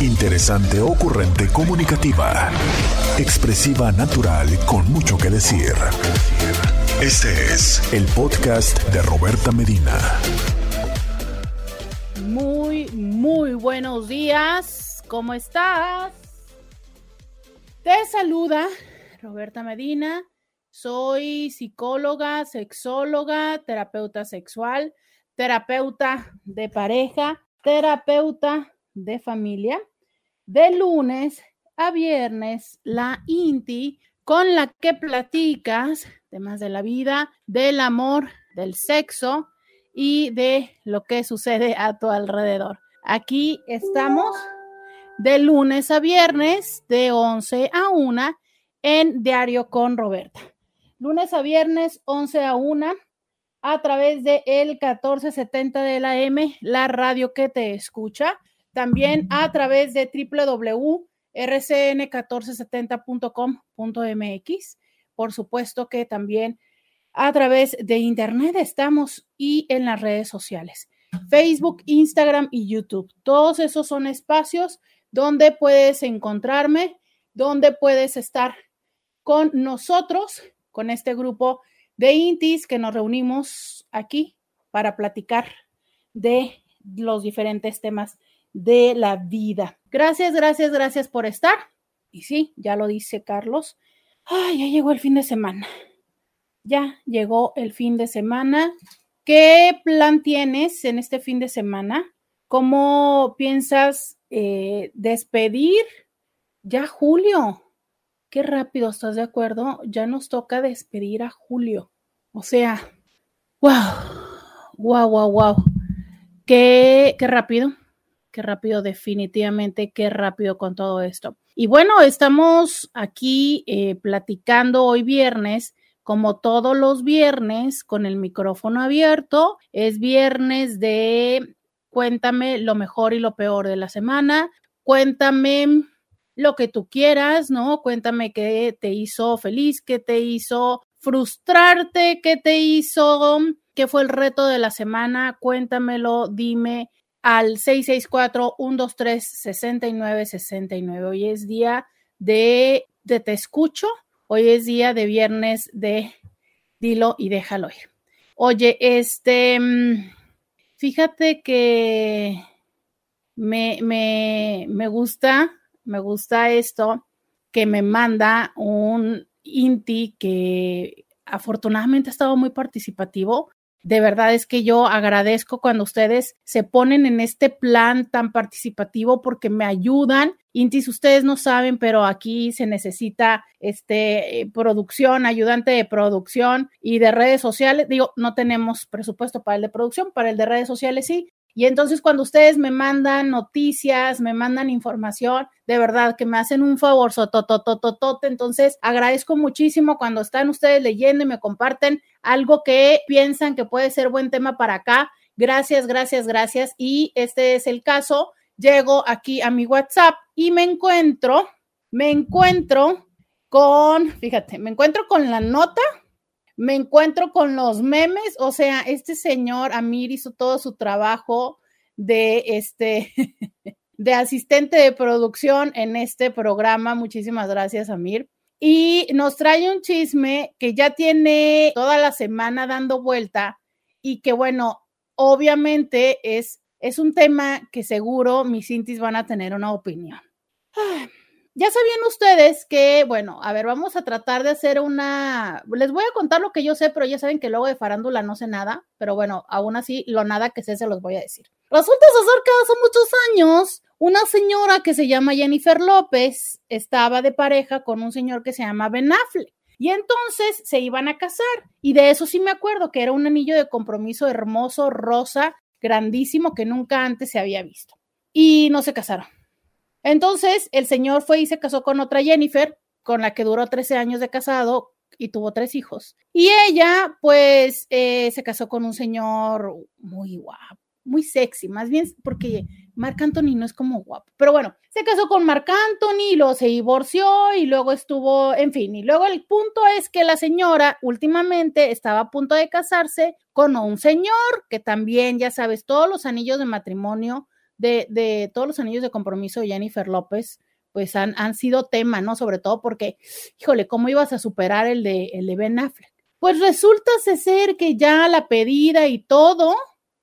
Interesante, ocurrente, comunicativa. Expresiva, natural, con mucho que decir. Este es el podcast de Roberta Medina. Muy, muy buenos días. ¿Cómo estás? Te saluda Roberta Medina. Soy psicóloga, sexóloga, terapeuta sexual, terapeuta de pareja, terapeuta de familia. De lunes a viernes, la INTI con la que platicas temas de la vida, del amor, del sexo y de lo que sucede a tu alrededor. Aquí estamos de lunes a viernes, de 11 a 1 en Diario con Roberta. Lunes a viernes, 11 a 1 a través de el 1470 de la M, la radio que te escucha también a través de www.rcn1470.com.mx. Por supuesto que también a través de Internet estamos y en las redes sociales, Facebook, Instagram y YouTube. Todos esos son espacios donde puedes encontrarme, donde puedes estar con nosotros, con este grupo de Intis que nos reunimos aquí para platicar de los diferentes temas de la vida. Gracias, gracias, gracias por estar. Y sí, ya lo dice Carlos. Ay, ya llegó el fin de semana. Ya llegó el fin de semana. ¿Qué plan tienes en este fin de semana? ¿Cómo piensas eh, despedir ya Julio? Qué rápido, ¿estás de acuerdo? Ya nos toca despedir a Julio. O sea, wow, wow, wow, wow. Qué, qué rápido qué rápido, definitivamente, qué rápido con todo esto. Y bueno, estamos aquí eh, platicando hoy viernes, como todos los viernes, con el micrófono abierto. Es viernes de cuéntame lo mejor y lo peor de la semana. Cuéntame lo que tú quieras, ¿no? Cuéntame qué te hizo feliz, qué te hizo frustrarte, qué te hizo, qué fue el reto de la semana. Cuéntamelo, dime al 664-123-6969. Hoy es día de, de Te Escucho. Hoy es día de viernes de Dilo y déjalo ir. Oye, este, mm, fíjate que me, me, me gusta, me gusta esto que me manda un Inti que afortunadamente ha estado muy participativo de verdad es que yo agradezco cuando ustedes se ponen en este plan tan participativo porque me ayudan. Intis, ustedes no saben, pero aquí se necesita este eh, producción, ayudante de producción y de redes sociales. Digo, no tenemos presupuesto para el de producción, para el de redes sociales sí, y entonces cuando ustedes me mandan noticias, me mandan información, de verdad que me hacen un favor, sototototote. Entonces agradezco muchísimo cuando están ustedes leyendo y me comparten algo que piensan que puede ser buen tema para acá. Gracias, gracias, gracias. Y este es el caso. Llego aquí a mi WhatsApp y me encuentro, me encuentro con, fíjate, me encuentro con la nota me encuentro con los memes, o sea, este señor Amir hizo todo su trabajo de este de asistente de producción en este programa. Muchísimas gracias, Amir. Y nos trae un chisme que ya tiene toda la semana dando vuelta y que bueno, obviamente es, es un tema que seguro mis intis van a tener una opinión. Ya sabían ustedes que, bueno, a ver, vamos a tratar de hacer una, les voy a contar lo que yo sé, pero ya saben que luego de farándula no sé nada, pero bueno, aún así, lo nada que sé se los voy a decir. Resulta ser que hace muchos años, una señora que se llama Jennifer López estaba de pareja con un señor que se llama Ben Affleck. Y entonces se iban a casar. Y de eso sí me acuerdo, que era un anillo de compromiso hermoso, rosa, grandísimo, que nunca antes se había visto. Y no se casaron. Entonces, el señor fue y se casó con otra Jennifer, con la que duró 13 años de casado y tuvo tres hijos. Y ella, pues, eh, se casó con un señor muy guapo, muy sexy, más bien porque Marc Anthony no es como guapo. Pero bueno, se casó con Marc Anthony, luego se divorció y luego estuvo, en fin, y luego el punto es que la señora últimamente estaba a punto de casarse con un señor que también, ya sabes, todos los anillos de matrimonio de, de todos los anillos de compromiso de Jennifer López, pues han, han sido tema, ¿no? Sobre todo porque, híjole, ¿cómo ibas a superar el de, el de Ben Affleck? Pues resulta ser que ya la pedida y todo,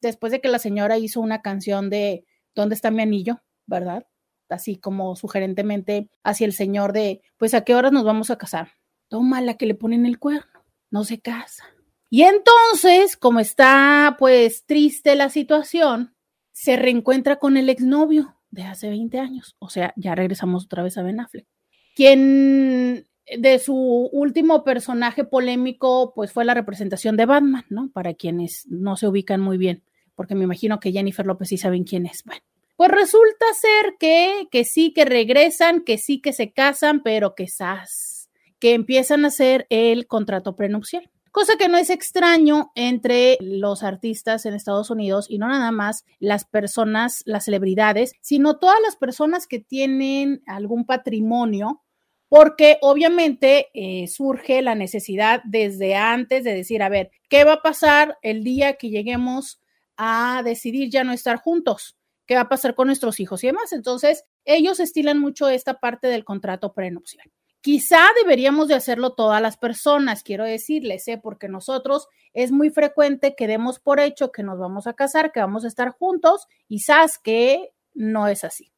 después de que la señora hizo una canción de ¿Dónde está mi anillo? ¿Verdad? Así como sugerentemente hacia el señor de, pues a qué horas nos vamos a casar. Toma la que le ponen el cuerno, no se casa. Y entonces, como está pues triste la situación, se reencuentra con el exnovio de hace 20 años. O sea, ya regresamos otra vez a Ben Affleck. Quien de su último personaje polémico, pues fue la representación de Batman, ¿no? Para quienes no se ubican muy bien, porque me imagino que Jennifer López sí saben quién es. Bueno, pues resulta ser que, que sí que regresan, que sí que se casan, pero que sas, que empiezan a hacer el contrato prenupcial cosa que no es extraño entre los artistas en Estados Unidos y no nada más las personas, las celebridades, sino todas las personas que tienen algún patrimonio porque obviamente eh, surge la necesidad desde antes de decir, a ver, ¿qué va a pasar el día que lleguemos a decidir ya no estar juntos? ¿Qué va a pasar con nuestros hijos y demás? Entonces, ellos estilan mucho esta parte del contrato prenupcial. Quizá deberíamos de hacerlo todas las personas, quiero decirles, ¿eh? porque nosotros es muy frecuente que demos por hecho que nos vamos a casar, que vamos a estar juntos sabes que no es así.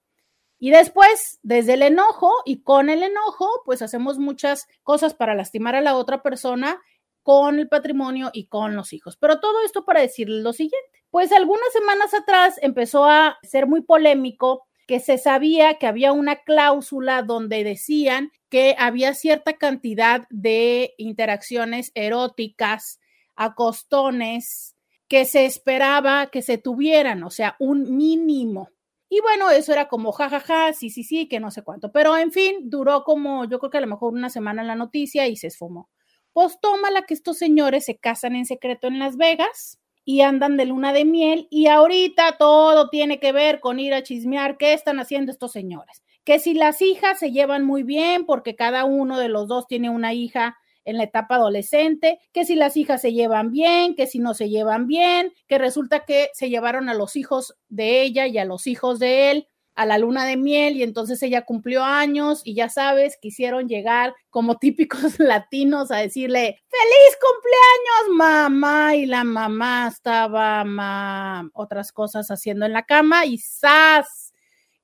Y después, desde el enojo y con el enojo, pues hacemos muchas cosas para lastimar a la otra persona con el patrimonio y con los hijos. Pero todo esto para decirles lo siguiente. Pues algunas semanas atrás empezó a ser muy polémico que se sabía que había una cláusula donde decían que había cierta cantidad de interacciones eróticas, acostones, que se esperaba que se tuvieran, o sea, un mínimo. Y bueno, eso era como jajaja, sí, sí, sí, que no sé cuánto. Pero en fin, duró como yo creo que a lo mejor una semana la noticia y se esfumó. Pues tómala que estos señores se casan en secreto en Las Vegas y andan de luna de miel y ahorita todo tiene que ver con ir a chismear qué están haciendo estos señores. Que si las hijas se llevan muy bien porque cada uno de los dos tiene una hija en la etapa adolescente, que si las hijas se llevan bien, que si no se llevan bien, que resulta que se llevaron a los hijos de ella y a los hijos de él a la luna de miel y entonces ella cumplió años y ya sabes, quisieron llegar como típicos latinos a decirle, feliz cumpleaños mamá y la mamá estaba otras cosas haciendo en la cama y ¡zas!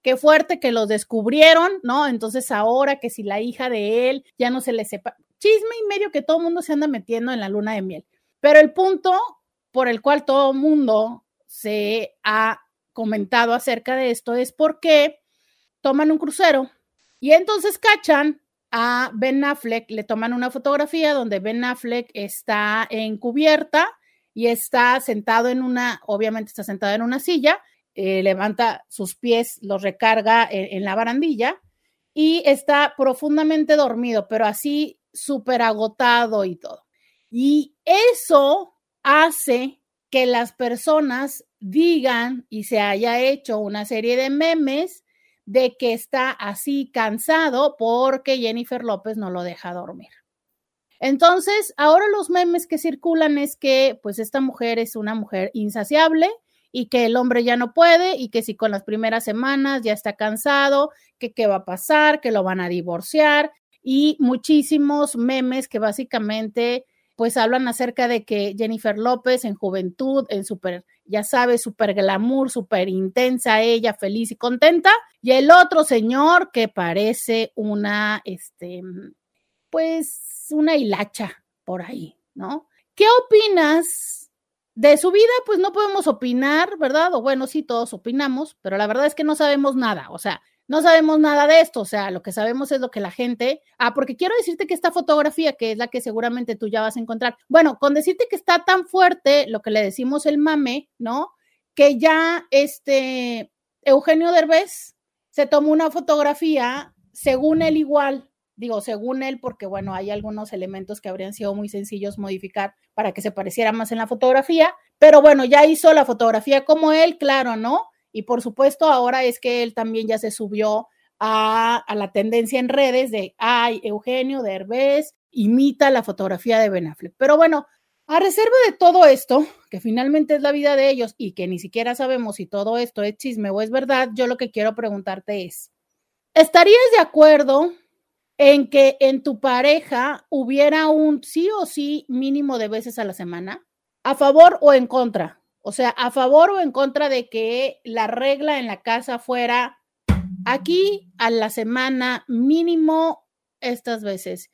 Qué fuerte que los descubrieron, ¿no? Entonces ahora que si la hija de él ya no se le sepa, chisme y medio que todo mundo se anda metiendo en la luna de miel. Pero el punto por el cual todo el mundo se ha comentado acerca de esto es porque toman un crucero y entonces cachan a Ben Affleck, le toman una fotografía donde Ben Affleck está en cubierta y está sentado en una, obviamente está sentado en una silla, eh, levanta sus pies, los recarga en, la barandilla y está profundamente dormido, pero así súper agotado y todo. Y eso hace que las personas digan y se haya hecho una serie de memes de que está así cansado porque Jennifer López no lo deja dormir. Entonces, ahora los memes que circulan es que pues esta mujer es una mujer insaciable y que el hombre ya no puede y que si con las primeras semanas ya está cansado, que qué va a pasar, que lo van a divorciar y muchísimos memes que básicamente pues hablan acerca de que Jennifer López en juventud, en súper, ya sabes, súper glamour, súper intensa, ella feliz y contenta, y el otro señor que parece una, este, pues, una hilacha por ahí, ¿no? ¿Qué opinas de su vida? Pues no podemos opinar, ¿verdad? O bueno, sí, todos opinamos, pero la verdad es que no sabemos nada, o sea, no sabemos nada de esto, o sea, lo que sabemos es lo que la gente, ah, porque quiero decirte que esta fotografía, que es la que seguramente tú ya vas a encontrar, bueno, con decirte que está tan fuerte lo que le decimos el mame, ¿no? Que ya este Eugenio Derbez se tomó una fotografía, según él igual, digo, según él, porque bueno, hay algunos elementos que habrían sido muy sencillos modificar para que se pareciera más en la fotografía, pero bueno, ya hizo la fotografía como él, claro, ¿no? Y por supuesto, ahora es que él también ya se subió a, la tendencia en redes de, ay, Eugenio Derbez imita la fotografía de Ben Affleck. Pero bueno, A reserva de todo esto, que finalmente es la vida de ellos y que ni siquiera sabemos si todo esto es chisme o es verdad, yo lo que quiero preguntarte es, ¿estarías de acuerdo en que en tu pareja hubiera un sí o sí mínimo de veces a la semana? ¿A favor o en contra? O sea, a favor o en contra de que la regla en la casa fuera aquí a la semana mínimo estas veces.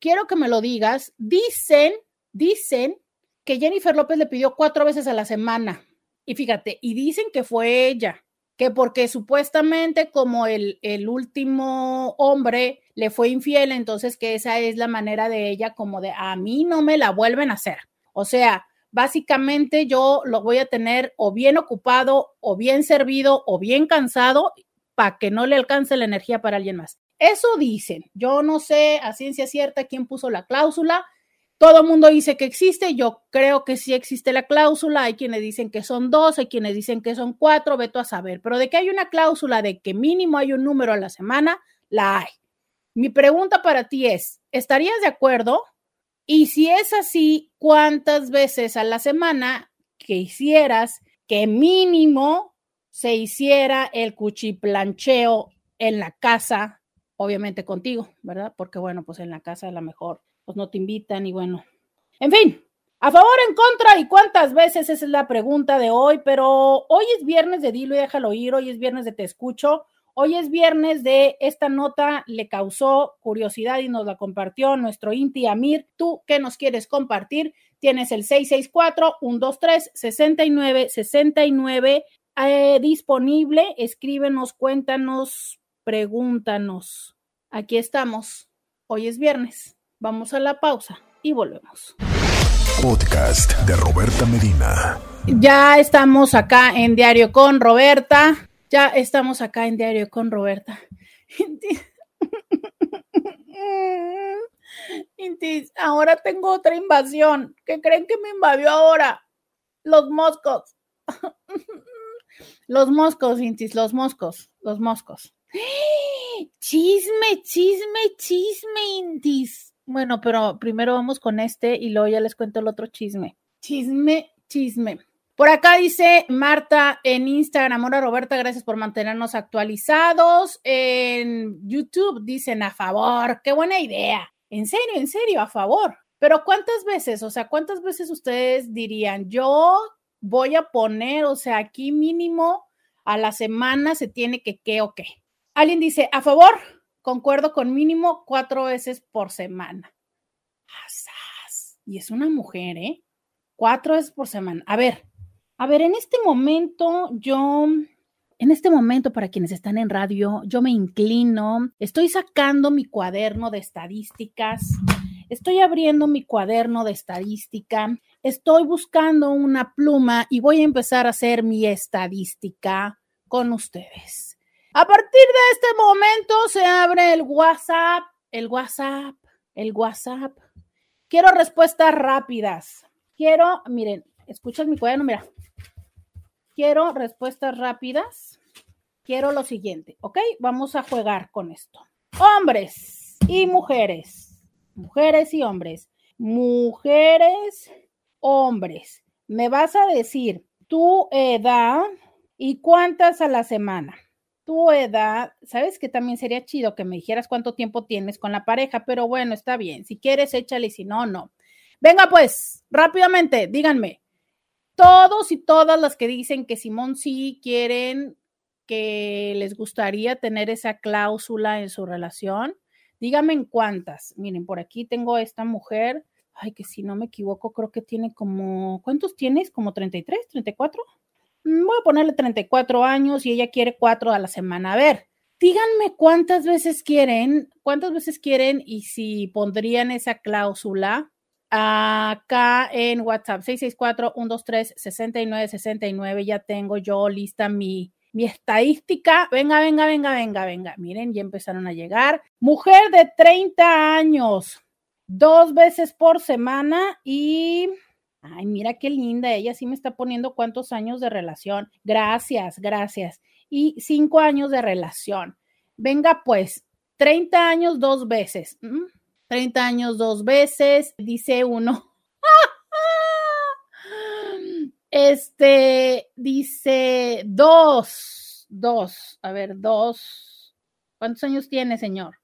Quiero que me lo digas. Dicen, dicen que Jennifer López le pidió cuatro veces a la semana. Y fíjate, y dicen que fue ella, que porque supuestamente como el, el último hombre le fue infiel, entonces que esa es la manera de ella como de a mí no me la vuelven a hacer. O sea, básicamente yo lo voy a tener o bien ocupado o bien servido o bien cansado para que no le alcance la energía para alguien más. Eso dicen. Yo no sé a ciencia cierta quién puso la cláusula. Todo el mundo dice que existe. Yo creo que sí existe la cláusula. Hay quienes dicen que son dos, hay quienes dicen que son cuatro, veto a saber. Pero de que hay una cláusula de que mínimo hay un número a la semana, la hay. Mi pregunta para ti es, ¿estarías de acuerdo y si es así, ¿cuántas veces a la semana que hicieras que mínimo se hiciera el cuchiplancheo en la casa, obviamente contigo, ¿verdad? Porque bueno, pues en la casa a lo mejor pues no te invitan y bueno. En fin, a favor, en contra y cuántas veces esa es la pregunta de hoy, pero hoy es viernes de Dilo y déjalo ir, hoy es viernes de Te Escucho. Hoy es viernes de esta nota, le causó curiosidad y nos la compartió nuestro Inti Amir. ¿Tú qué nos quieres compartir? Tienes el 664-123-6969 eh, disponible. Escríbenos, cuéntanos, pregúntanos. Aquí estamos. Hoy es viernes. Vamos a la pausa y volvemos. Podcast de Roberta Medina. Ya estamos acá en Diario con Roberta. Ya estamos acá en Diario con Roberta. Ahora tengo otra invasión. ¿Qué creen que me invadió ahora? Los moscos. Los moscos, Intis, los moscos, los moscos. Chisme, chisme, chisme, Intis. Bueno, pero primero vamos con este y luego ya les cuento el otro chisme. Chisme, chisme. Por acá dice Marta en Instagram, Hola Roberta, gracias por mantenernos actualizados. En YouTube dicen a favor, qué buena idea. En serio, en serio, a favor. Pero ¿cuántas veces? O sea, ¿cuántas veces ustedes dirían, yo voy a poner, o sea, aquí mínimo a la semana se tiene que qué o qué? Alguien dice, a favor, concuerdo con mínimo cuatro veces por semana. Y es una mujer, ¿eh? Cuatro veces por semana. A ver, a ver, en este momento yo, en este momento para quienes están en radio, yo me inclino, estoy sacando mi cuaderno de estadísticas, estoy abriendo mi cuaderno de estadística, estoy buscando una pluma y voy a empezar a hacer mi estadística con ustedes. A partir de este momento se abre el WhatsApp, el WhatsApp, el WhatsApp. Quiero respuestas rápidas. Quiero, miren, escuchas mi cuaderno, mira, quiero respuestas rápidas. Quiero lo siguiente, ¿ok? Vamos a jugar con esto. Hombres y mujeres. Mujeres y hombres. Mujeres, hombres. Me vas a decir tu edad y cuántas a la semana. Tu edad, sabes que también sería chido que me dijeras cuánto tiempo tienes con la pareja, pero bueno, está bien. Si quieres, échale, si no, no. Venga, pues, rápidamente, díganme, todos y todas las que dicen que Simón sí quieren que les gustaría tener esa cláusula en su relación, díganme en cuántas. Miren, por aquí tengo esta mujer, ay, que si no me equivoco, creo que tiene como, ¿cuántos tienes? ¿Como 33, 34? Mm, voy a ponerle 34 años y ella quiere cuatro a la semana. A ver, díganme cuántas veces quieren, cuántas veces quieren y si pondrían esa cláusula acá en WhatsApp 664-123-6969. Ya tengo yo lista mi, mi estadística. Venga, venga, venga, venga, venga. Miren, ya empezaron a llegar. Mujer de 30 años, dos veces por semana y... Ay, mira qué linda. Ella sí me está poniendo cuántos años de relación. Gracias, gracias. Y cinco años de relación. Venga, pues, 30 años dos veces. 30 años dos veces, dice uno. Este dice dos, dos, a ver, dos. ¿Cuántos años tiene, señor?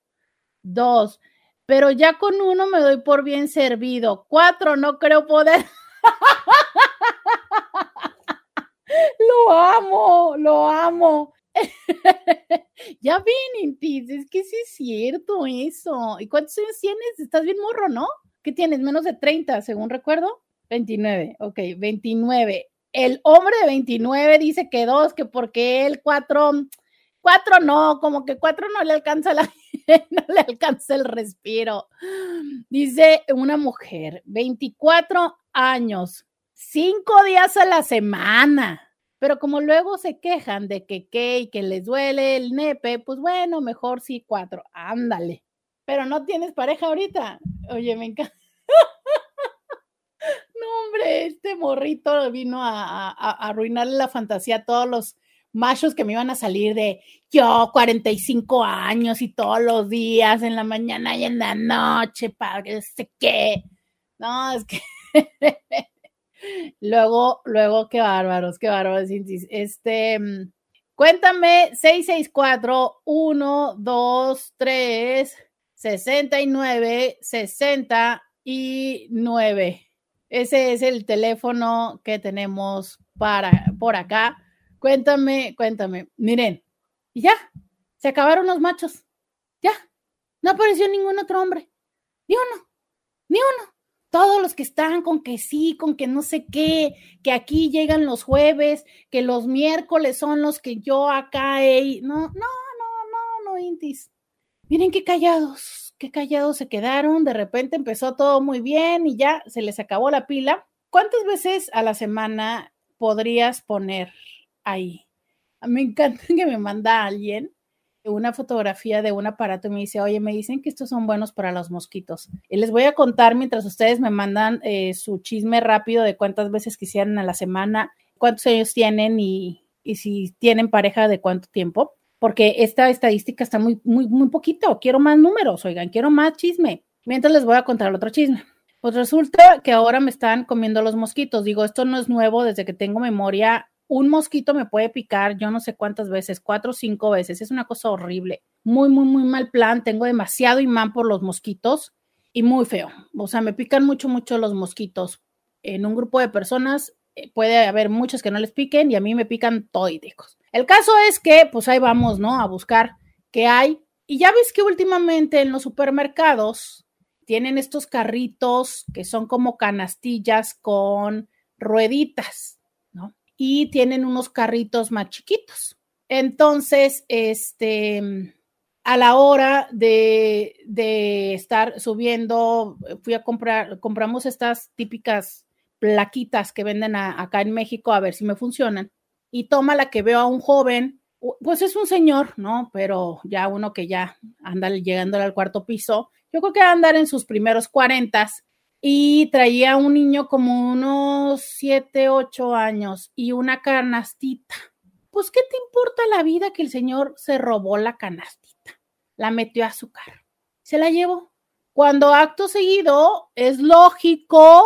Dos. Pero ya con uno me doy por bien servido. Cuatro, no creo poder. lo amo, lo amo. ya ven, Intis, es que sí es cierto eso. ¿Y cuántos años tienes? Estás bien morro, ¿no? ¿Qué tienes? Menos de 30, según recuerdo. 29, ok, 29. El hombre de 29 dice que dos, que porque él cuatro, cuatro no, como que cuatro no le alcanza la, no le alcanza el respiro. Dice una mujer, 24 años, cinco días a la semana. Pero como luego se quejan de que qué y que les duele el nepe, pues bueno, mejor sí cuatro. Ándale. Pero no tienes pareja ahorita. Oye, me encanta. No, hombre, este morrito vino a, arruinarle la fantasía a todos los machos que me iban a salir de yo, 45 años y todos los días, en la mañana y en la noche, para que sé qué. No, es que Luego, luego, qué bárbaros, qué bárbaros. Este, mm, cuéntame 664 123 69 69. Ese es el teléfono que tenemos para por acá. Cuéntame, cuéntame. Miren, y ya, se acabaron los machos. Ya, no apareció ningún otro hombre. Ni uno, ni uno todos los que están con que sí, con que no sé qué, que aquí llegan los jueves, que los miércoles son los que yo acá, he... no, no, no, no, no, Intis. Miren qué callados, qué callados se quedaron, de repente empezó todo muy bien y ya se les acabó la pila. ¿Cuántas veces a la semana podrías poner ahí? Me encanta que me manda alguien una fotografía de un aparato y me dice, oye, me dicen que estos son buenos para los mosquitos. Y les voy a contar mientras ustedes me mandan eh, su chisme rápido de cuántas veces quisieran a la semana, cuántos años tienen y, si tienen pareja de cuánto tiempo, porque esta estadística está muy, muy, muy poquito. Quiero más números, oigan, quiero más chisme. Mientras les voy a contar otro chisme. Pues resulta que ahora me están comiendo los mosquitos. Digo, esto no es nuevo desde que tengo memoria un mosquito me puede picar yo no sé cuántas veces, cuatro o cinco veces. Es una cosa horrible. Muy, muy, muy mal plan. Tengo demasiado imán por los mosquitos y muy feo. O sea, me pican mucho, mucho los mosquitos. En un grupo de personas eh, puede haber muchos que no les piquen y a mí me pican todicos. El caso es que, pues ahí vamos, ¿no? A buscar qué hay. Y ya ves que últimamente en los supermercados tienen estos carritos que son como canastillas con rueditas y tienen unos carritos más chiquitos. Entonces, este, a la hora de, de, estar subiendo, fui a comprar, compramos estas típicas plaquitas que venden acá en México a ver si me funcionan. Y toma la que veo a un joven, pues es un señor, ¿no? Pero ya uno que ya anda llegando al cuarto piso, yo creo que va a andar en sus primeros cuarentas y traía un niño como unos siete, ocho años y una canastita. Pues, ¿qué te importa la vida que el señor se robó la canastita? La metió a su carro. Se la llevó. Cuando acto seguido es lógico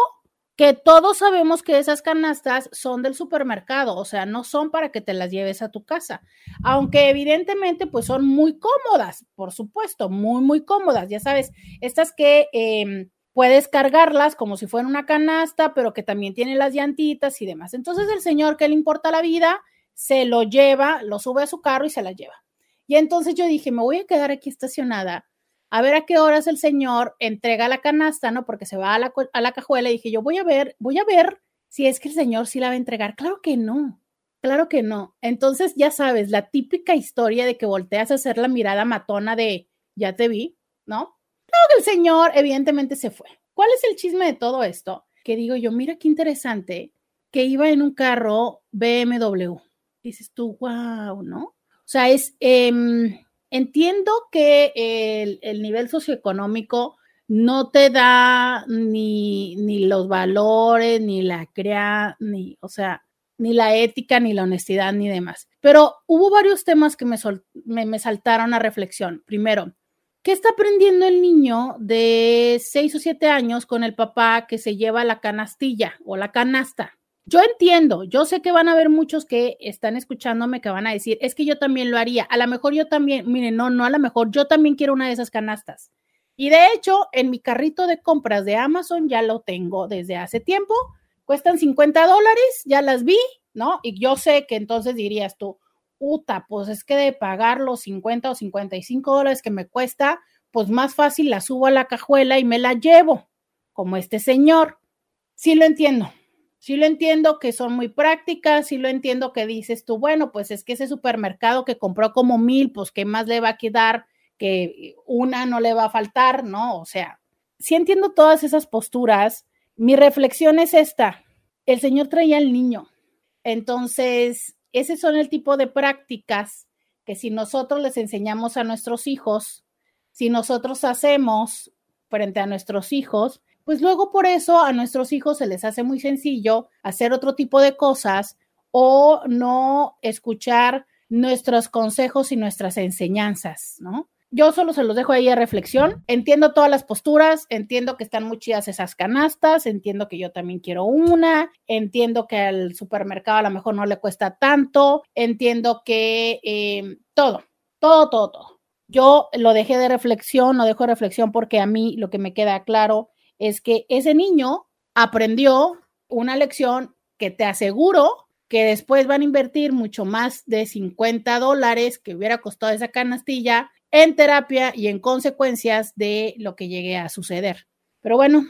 que todos sabemos que esas canastas son del supermercado, o sea, no son para que te las lleves a tu casa, aunque evidentemente pues son muy cómodas, por supuesto, muy, muy cómodas, ya sabes, estas que... Eh, puedes cargarlas como si fuera una canasta, pero que también tiene las llantitas y demás. Entonces el señor que le importa la vida, se lo lleva, lo sube a su carro y se la lleva. Y entonces yo dije, me voy a quedar aquí estacionada a ver a qué horas el señor entrega la canasta, ¿no? Porque se va a la, a la cajuela y dije, yo voy a ver, voy a ver si es que el señor sí la va a entregar. Claro que no, claro que no. Entonces, ya sabes, la típica historia de que volteas a hacer la mirada matona de, ya te vi, ¿no? El señor evidentemente se fue. ¿Cuál es el chisme de todo esto? Que digo yo, mira qué interesante que iba en un carro BMW. Dices tú, wow, ¿no? O sea, es, em, entiendo que el, el, nivel socioeconómico no te da ni, ni los valores, ni la crea, ni, o sea, ni la ética, ni la honestidad, ni demás. Pero hubo varios temas que me, me, me saltaron a reflexión. Primero, ¿Qué está aprendiendo el niño de seis o siete años con el papá que se lleva la canastilla o la canasta? Yo entiendo, yo sé que van a haber muchos que están escuchándome que van a decir, es que yo también lo haría, a lo mejor yo también, miren, no, no, a lo mejor yo también quiero una de esas canastas. Y de hecho, en mi carrito de compras de Amazon ya lo tengo desde hace tiempo, cuestan 50 dólares, ya las vi, ¿no? Y yo sé que entonces dirías tú, puta, pues es que de pagar los 50 o 55 dólares que me cuesta, pues más fácil la subo a la cajuela y me la llevo, como este señor. Sí lo entiendo, sí lo entiendo que son muy prácticas, sí lo entiendo que dices tú, bueno, pues es que ese supermercado que compró como mil, pues qué más le va a quedar, que una no le va a faltar, ¿no? O sea, sí entiendo todas esas posturas. Mi reflexión es esta, el señor traía al niño, entonces, ese son el tipo de prácticas que si nosotros les enseñamos a nuestros hijos, si nosotros hacemos frente a nuestros hijos, pues luego por eso a nuestros hijos se les hace muy sencillo hacer otro tipo de cosas o no escuchar nuestros consejos y nuestras enseñanzas, ¿no? Yo solo se los dejo ahí a reflexión. Entiendo todas las posturas, entiendo que están muy chidas esas canastas, entiendo que yo también quiero una, entiendo que al supermercado a lo mejor no le cuesta tanto, entiendo que eh, todo, todo, todo, todo. Yo lo dejé de reflexión, lo dejo de reflexión porque a mí lo que me queda claro es que ese niño aprendió una lección que te aseguro que después van a invertir mucho más de 50 dólares que hubiera costado esa canastilla en terapia y en consecuencias de lo que llegue a suceder. Pero bueno,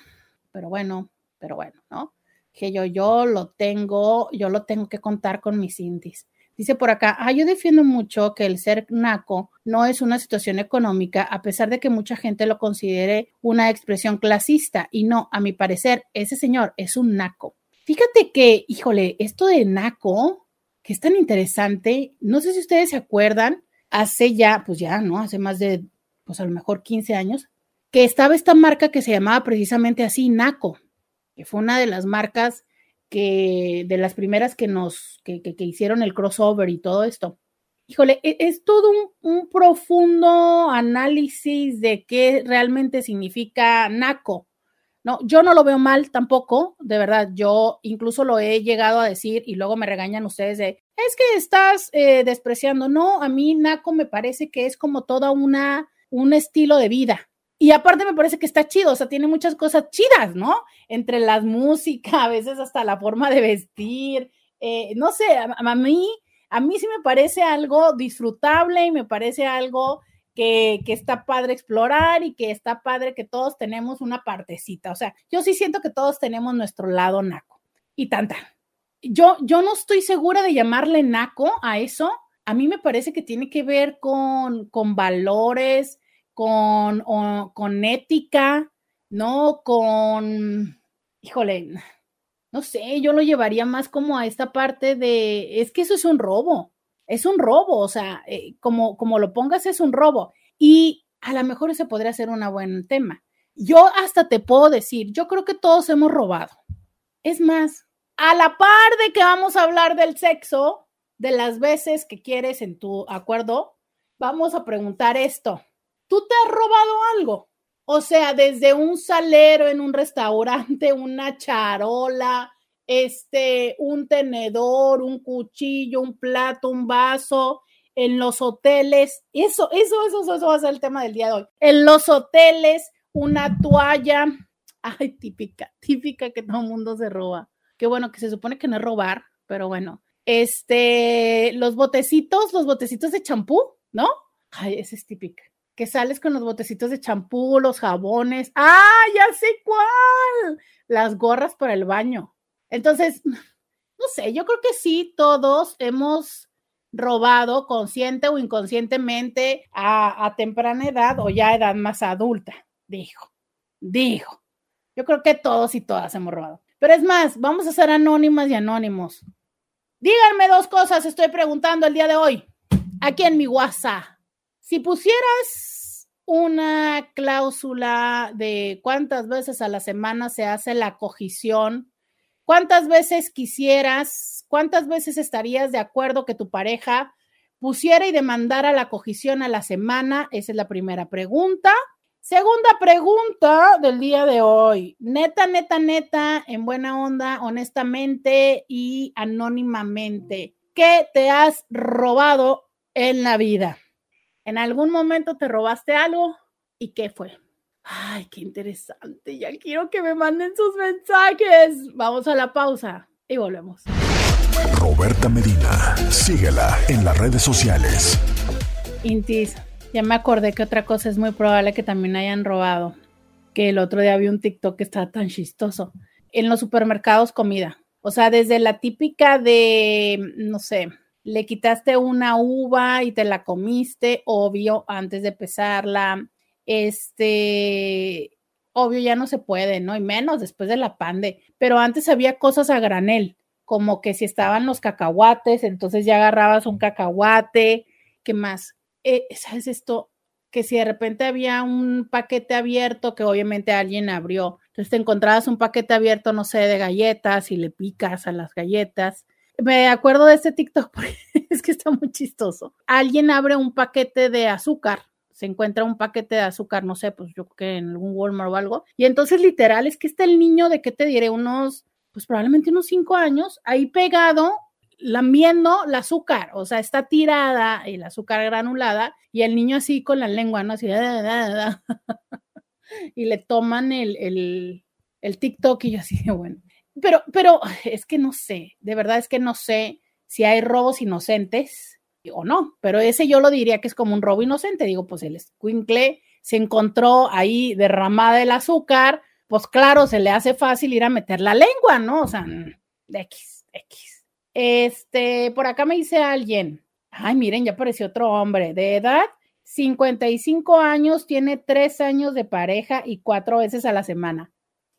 pero bueno, pero bueno, ¿no? Que yo, yo lo tengo, yo lo tengo que contar con mis indies. Dice por acá, ah, yo defiendo mucho que el ser naco no es una situación económica, a pesar de que mucha gente lo considere una expresión clasista. Y no, a mi parecer, ese señor es un naco. Fíjate que, híjole, esto de naco, que es tan interesante, no sé si ustedes se acuerdan, hace ya, pues ya, ¿no? Hace más de, pues a lo mejor 15 años, que estaba esta marca que se llamaba precisamente así, Naco, que fue una de las marcas que, de las primeras que nos, que, que, hicieron el crossover y todo esto. Híjole, e, es, todo un, un, profundo análisis de qué realmente significa Naco. No, yo no lo veo mal tampoco, de verdad, yo incluso lo he llegado a decir y luego me regañan ustedes de, es que estás eh, despreciando. No, a mí Naco me parece que es como toda una, un estilo de vida. Y aparte me parece que está chido, o sea, tiene muchas cosas chidas, ¿no? Entre las músicas, a veces hasta la forma de vestir, eh, no sé, a, a, mí, a mí sí me parece algo disfrutable y me parece algo que, está padre explorar y que está padre que todos tenemos una partecita, o sea, yo sí siento que todos tenemos nuestro lado naco y tanta yo, yo no estoy segura de llamarle naco a eso. A mí me parece que tiene que ver con, con valores, con, con ética, ¿no? Con, híjole, no sé, yo lo llevaría más como a esta parte de, es que eso es un robo, es un robo, o sea, eh, como, como lo pongas, es un robo. Y a lo mejor ese podría ser un buen tema. Yo hasta te puedo decir, yo creo que todos hemos robado. Es más, a la par de que vamos a hablar del sexo, de las veces que quieres en tu acuerdo, vamos a preguntar esto. ¿Tú te has robado algo? O sea, desde un salero en un restaurante, una charola, este, un tenedor, un cuchillo, un plato, un vaso, en los hoteles. Eso, eso, eso, eso va a ser el tema del día de hoy. En los hoteles, una toalla. Ay, típica, típica que todo el mundo se roba. Qué bueno, que se supone que no es robar, pero bueno. Este, los botecitos, los botecitos de champú, ¿no? Ay, ese es típico. Que sales con los botecitos de champú, los jabones. ¡Ah, ya sé cuál! Las gorras para el baño. Entonces, no sé, yo creo que sí, todos hemos robado consciente o inconscientemente a, temprana edad o ya edad más adulta, dijo, dijo. Yo creo que todos y todas hemos robado. Pero es más, vamos a ser anónimas y anónimos. Díganme dos cosas, estoy preguntando el día de hoy, aquí en mi WhatsApp. Si pusieras una cláusula de cuántas veces a la semana se hace la cogición, cuántas veces quisieras, cuántas veces estarías de acuerdo que tu pareja pusiera y demandara la cogición a la semana, esa es la primera pregunta. Segunda pregunta del día de hoy. Neta, neta, neta, en buena onda, honestamente y anónimamente. ¿Qué te has robado en la vida? ¿En algún momento te robaste algo? ¿Y qué fue? Ay, qué interesante. Ya quiero que me manden sus mensajes. Vamos a la pausa y volvemos. Roberta Medina, síguela en las redes sociales. Intis, ya me acordé que otra cosa es muy probable que también hayan robado. Que el otro día vi un TikTok que estaba tan chistoso. En los supermercados, comida. O sea, desde la típica de, no sé, le quitaste una uva y te la comiste, obvio, antes de pesarla. Este, obvio, ya no se puede, ¿no? Y menos después de la pande. Pero antes había cosas a granel, como que si estaban los cacahuates, entonces ya agarrabas un cacahuate. ¿Qué más? Eh, ¿sabes esto? Que si de repente había un paquete abierto que obviamente alguien abrió, entonces te encontrabas un paquete abierto, no sé, de galletas y le picas a las galletas. Me acuerdo de este TikTok porque es que está muy chistoso. Alguien abre un paquete de azúcar, se encuentra un paquete de azúcar, no sé, pues yo creo que en algún Walmart o algo, y entonces literal es que está el niño de, ¿qué te diré? Unos, pues probablemente unos cinco años, ahí pegado lamiendo el azúcar, o sea, está tirada el azúcar granulada y el niño así con la lengua, ¿no? Así, y le toman el, el, el TikTok y yo así, bueno, pero, pero es que no sé, de verdad es que no sé si hay robos inocentes o no, pero ese yo lo diría que es como un robo inocente, digo, pues el squinkle se encontró ahí derramada el azúcar, pues claro, se le hace fácil ir a meter la lengua, ¿no? O sea, de X, X. Este, por acá me dice alguien, ay, miren, ya apareció otro hombre de edad 55 años, tiene tres años de pareja y cuatro veces a la semana.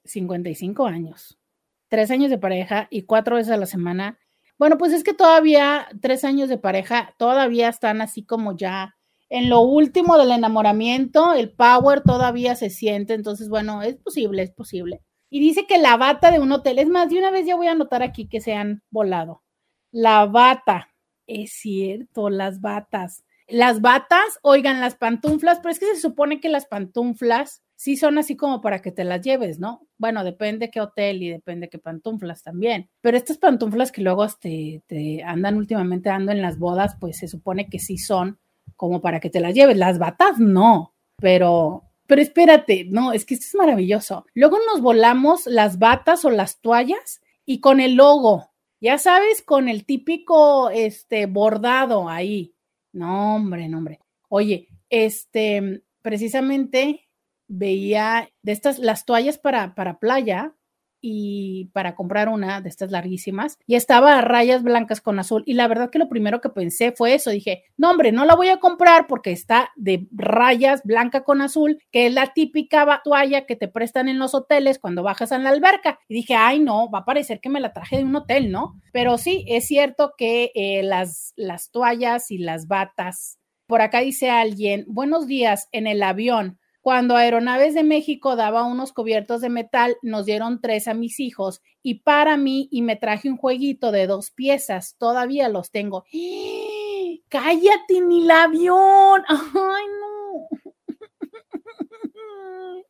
55 años, tres años de pareja y cuatro veces a la semana. Bueno, pues es que todavía tres años de pareja, todavía están así como ya en lo último del enamoramiento, el power todavía se siente, entonces, bueno, es posible, es posible. Y dice que la bata de un hotel, es más, de una vez ya voy a anotar aquí que se han volado. La bata, es cierto, las batas. Las batas, oigan, las pantuflas, pero es que se supone que las pantuflas sí son así como para que te las lleves, ¿no? Bueno, depende qué hotel y depende qué pantuflas también. Pero estas pantuflas que luego te, te andan últimamente dando en las bodas, pues se supone que sí son como para que te las lleves. Las batas no, pero pero espérate, no, es que esto es maravilloso. Luego nos volamos las batas o las toallas y con el logo, ya sabes, con el típico este bordado ahí. No, hombre, no, hombre. Oye, este, precisamente veía de estas, las toallas para, para playa, y para comprar una de estas larguísimas y estaba a rayas blancas con azul y la verdad que lo primero que pensé fue eso, dije, no hombre, no la voy a comprar porque está de rayas blanca con azul, que es la típica toalla que te prestan en los hoteles cuando bajas en la alberca y dije, ay no, va a parecer que me la traje de un hotel, ¿no? Pero sí, es cierto que eh, las, las toallas y las batas, por acá dice alguien, buenos días en el avión cuando Aeronaves de México daba unos cubiertos de metal, nos dieron tres a mis hijos y para mí y me traje un jueguito de dos piezas. Todavía los tengo. Cállate, ni el avión. Ay, no.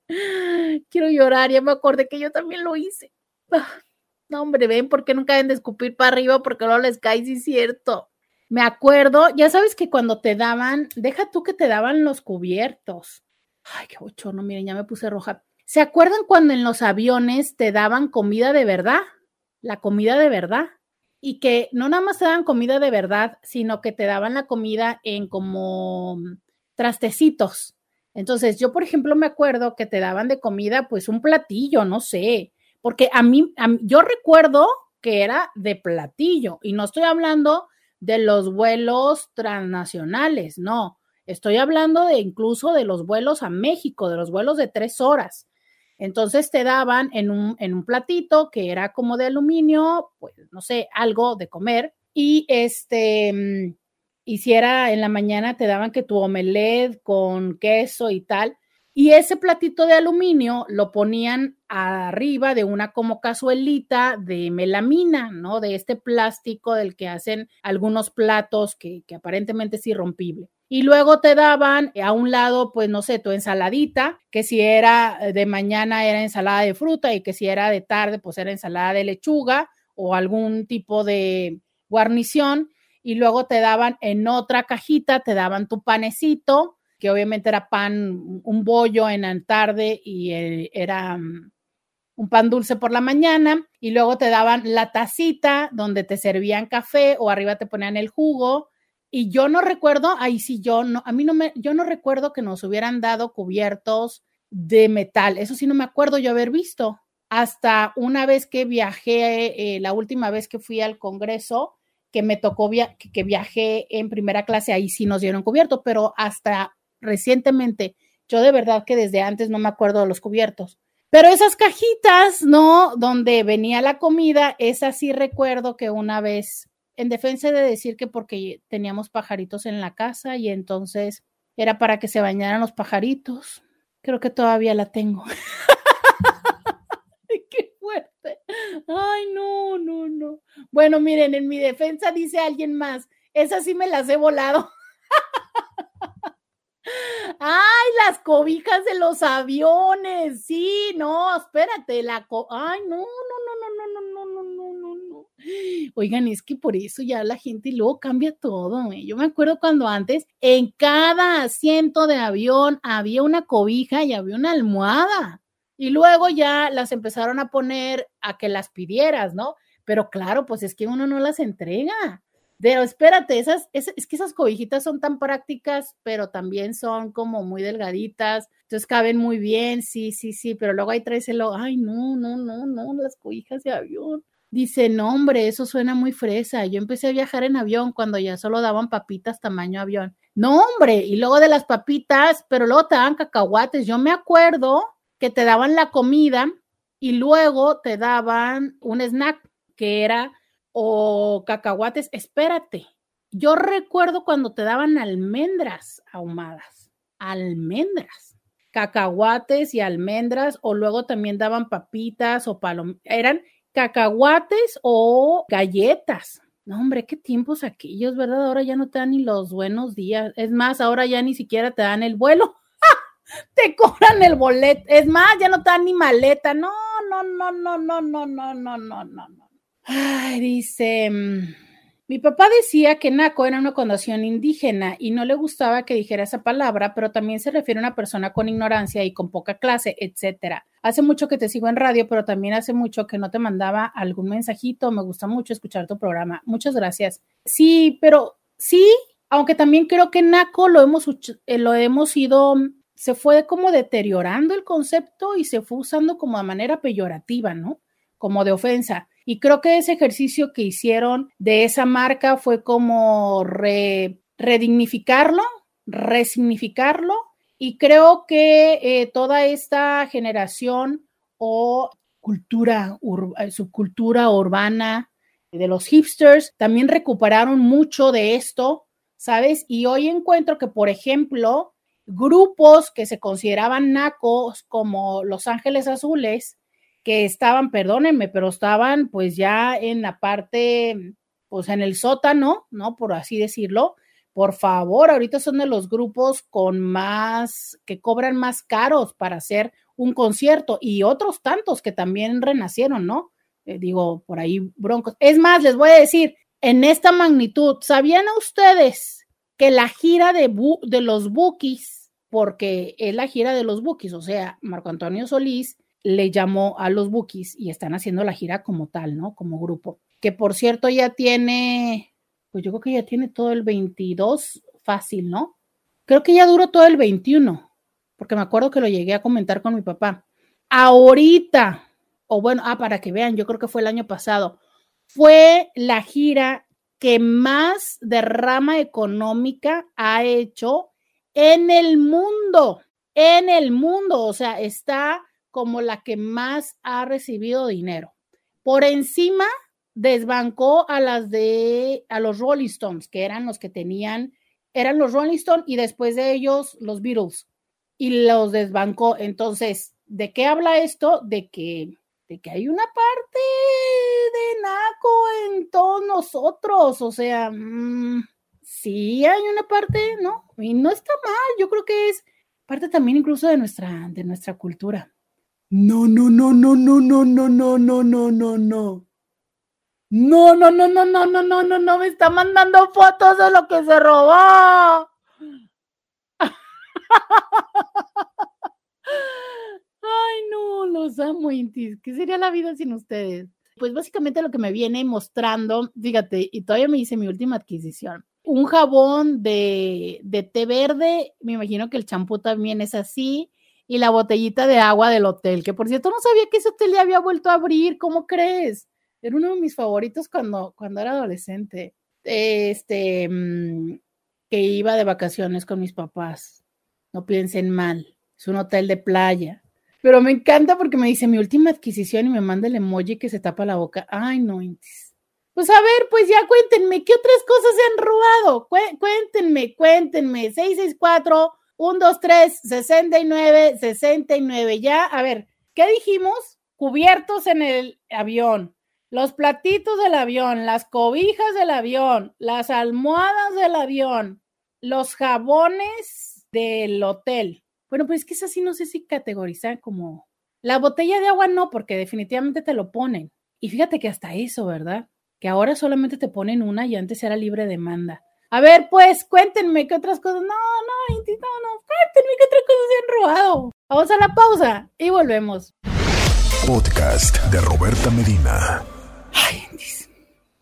Quiero llorar, ya me acordé que yo también lo hice. No, hombre, ven, ¿por qué nunca deben de escupir para arriba? Porque no les cae, sí es cierto. Me acuerdo, ya sabes que cuando te daban, deja tú que te daban los cubiertos Ay, qué bochorno, miren, ya me puse roja. ¿Se acuerdan cuando en los aviones te daban comida de verdad? La comida de verdad. Y que no nada más te daban comida de verdad, sino que te daban la comida en como trastecitos. Entonces, yo, por ejemplo, me acuerdo que te daban de comida, pues un platillo, no sé, porque a mí, a mí, yo recuerdo que era de platillo y no estoy hablando de los vuelos transnacionales, no, Estoy hablando de incluso de los vuelos a México, de los vuelos de tres horas. Entonces te daban en un, en un platito que era como de aluminio, pues no sé, algo de comer. Y este, mm, hiciera en la mañana, te daban que tu omelette con queso y tal. Y ese platito de aluminio lo ponían arriba de una como cazuelita de melamina, ¿no? De este plástico del que hacen algunos platos que, que aparentemente es irrompible. Y luego te daban a un lado, pues no sé, tu ensaladita, que si era de mañana era ensalada de fruta y que si era de tarde, pues era ensalada de lechuga o algún tipo de guarnición. Y luego te daban en otra cajita, te daban tu panecito, que obviamente era pan, un bollo en la tarde y eh, era mm, un pan dulce por la mañana. Y luego te daban la tacita donde te servían café o arriba te ponían el jugo y yo no recuerdo, ahí sí yo no, a mí no me, yo no recuerdo que nos hubieran dado cubiertos de metal. Eso sí no me acuerdo yo haber visto. Hasta una vez que viajé, eh, la última vez que fui al Congreso, que me tocó que viajé en primera clase, ahí sí nos dieron cubierto, pero hasta recientemente, yo de verdad que desde antes no me acuerdo de los cubiertos. Pero esas cajitas, ¿no? Donde venía la comida, esas sí recuerdo que una vez en defensa de decir que porque teníamos pajaritos en la casa y entonces era para que se bañaran los pajaritos. Creo que todavía la tengo. ¡Qué fuerte! Ay, no, no, no. Bueno, miren, en mi defensa dice alguien más, esas sí me las he volado. Ay, las cobijas de los aviones. Sí, no, espérate, la co Ay, no, no, no, no, no, no, Oigan, es que por eso ya la gente luego cambia todo. ¿eh? Yo me acuerdo cuando antes en cada asiento de avión había una cobija y había una almohada. Y luego ya las empezaron a poner a que las pidieras, ¿no? Pero claro, pues es que uno no las entrega. Pero espérate, esas, es, que esas cobijitas son tan prácticas, pero también son como muy delgaditas, entonces caben muy bien, sí, sí, sí, pero luego hay tráeselo, ay, no, no, no, no, las cobijas de avión. Dice, no, hombre, eso suena muy fresa. Yo empecé a viajar en avión cuando ya solo daban papitas tamaño avión. No, hombre, y luego de las papitas, pero luego te daban cacahuates. Yo me acuerdo que te daban la comida y luego te daban un snack que era o cacahuates. Espérate, yo recuerdo cuando te daban almendras ahumadas, almendras, cacahuates y almendras, o luego también daban papitas o palomitas. Eran cacahuates o galletas. No, hombre, qué tiempos aquellos, ¿verdad? Ahora ya no te dan ni los buenos días. Es más, ahora ya ni siquiera te dan el vuelo. te cobran el boleto. Es más, ya no te dan ni maleta. No, no, no, no, no, no, no, no, no, no. Ay, dice. Mi papá decía que Naco era una condición indígena y no le gustaba que dijera esa palabra, pero también se refiere a una persona con ignorancia y con poca clase, etcétera. Hace mucho que te sigo en radio, pero también hace mucho que no te mandaba algún mensajito. Me gusta mucho escuchar tu programa. Muchas gracias. Sí, pero sí, aunque también creo que Naco lo hemos, eh, lo hemos ido, se fue como deteriorando el concepto y se fue usando como de manera peyorativa, ¿no? Como de ofensa. Y creo que ese ejercicio que hicieron de esa marca fue como redignificarlo, resignificarlo. Y creo que eh, toda esta generación o cultura, eh, subcultura urbana de los hipsters también recuperaron mucho de esto, ¿sabes? Y hoy encuentro que, por ejemplo, grupos que se consideraban nacos como Los Ángeles Azules, que estaban, perdónenme, pero estaban pues ya en la parte, pues en el sótano, ¿no? Por así decirlo. Por favor, ahorita son de los grupos con más, que cobran más caros para hacer un concierto y otros tantos que también renacieron, ¿no? Eh, digo, por ahí broncos. Es más, les voy a decir, en esta magnitud, ¿sabían ustedes que la gira de, de los Bookies, porque es la gira de los Bookies, o sea, Marco Antonio Solís, le llamó a los Bookies y están haciendo la gira como tal, ¿no? Como grupo. Que por cierto ya tiene, pues yo creo que ya tiene todo el 22 fácil, ¿no? Creo que ya duró todo el 21, porque me acuerdo que lo llegué a comentar con mi papá. Ahorita, o bueno, ah, para que vean, yo creo que fue el año pasado, fue la gira que más derrama económica ha hecho en el mundo, en el mundo, o sea, está como la que más ha recibido dinero. Por encima desbancó a las de a los Rolling Stones, que eran los que tenían, eran los Rolling Stones y después de ellos los Beatles y los desbancó. Entonces, ¿de qué habla esto? De que de que hay una parte de naco en todos nosotros, o sea, mm, sí hay una parte, ¿no? Y no está mal, yo creo que es parte también incluso de nuestra, de nuestra cultura. No, no, no, no, no, no, no, no, no, no, no, no. No, no, no, no, no, no, no, no, no, me está mandando fotos de lo que se robó. Ay, no, los amo, Intis. ¿Qué sería la vida sin ustedes? Pues básicamente lo que me viene mostrando, fíjate, y todavía me hice mi última adquisición. Un jabón de, de té verde, me imagino que el champú también es así, y la botellita de agua del hotel, que por cierto no sabía que ese hotel ya había vuelto a abrir, ¿cómo crees? Era uno de mis favoritos cuando, cuando era adolescente. Este, mm, que iba de vacaciones con mis papás. No piensen mal, es un hotel de playa. Pero me encanta porque me dice mi última adquisición y me manda el emoji que se tapa la boca. Ay, no, Pues a ver, pues ya cuéntenme, ¿qué otras cosas se han robado? cuéntenme, cuéntenme. 664 123 69 69. Ya, a ver, ¿qué dijimos? Cubiertos en el avión, los platitos del avión, las cobijas del avión, las almohadas del avión, los jabones del hotel. Bueno, pues es que es así, no sé si categorizar como... La botella de agua no, porque definitivamente te lo ponen. Y fíjate que hasta eso, ¿verdad? Que ahora solamente te ponen una y antes era libre demanda. A ver, pues, cuéntenme qué otras cosas. No, no, no, no, cuéntenme qué otras cosas se han robado. Vamos a la pausa y volvemos. Podcast de Roberta Medina. Ay,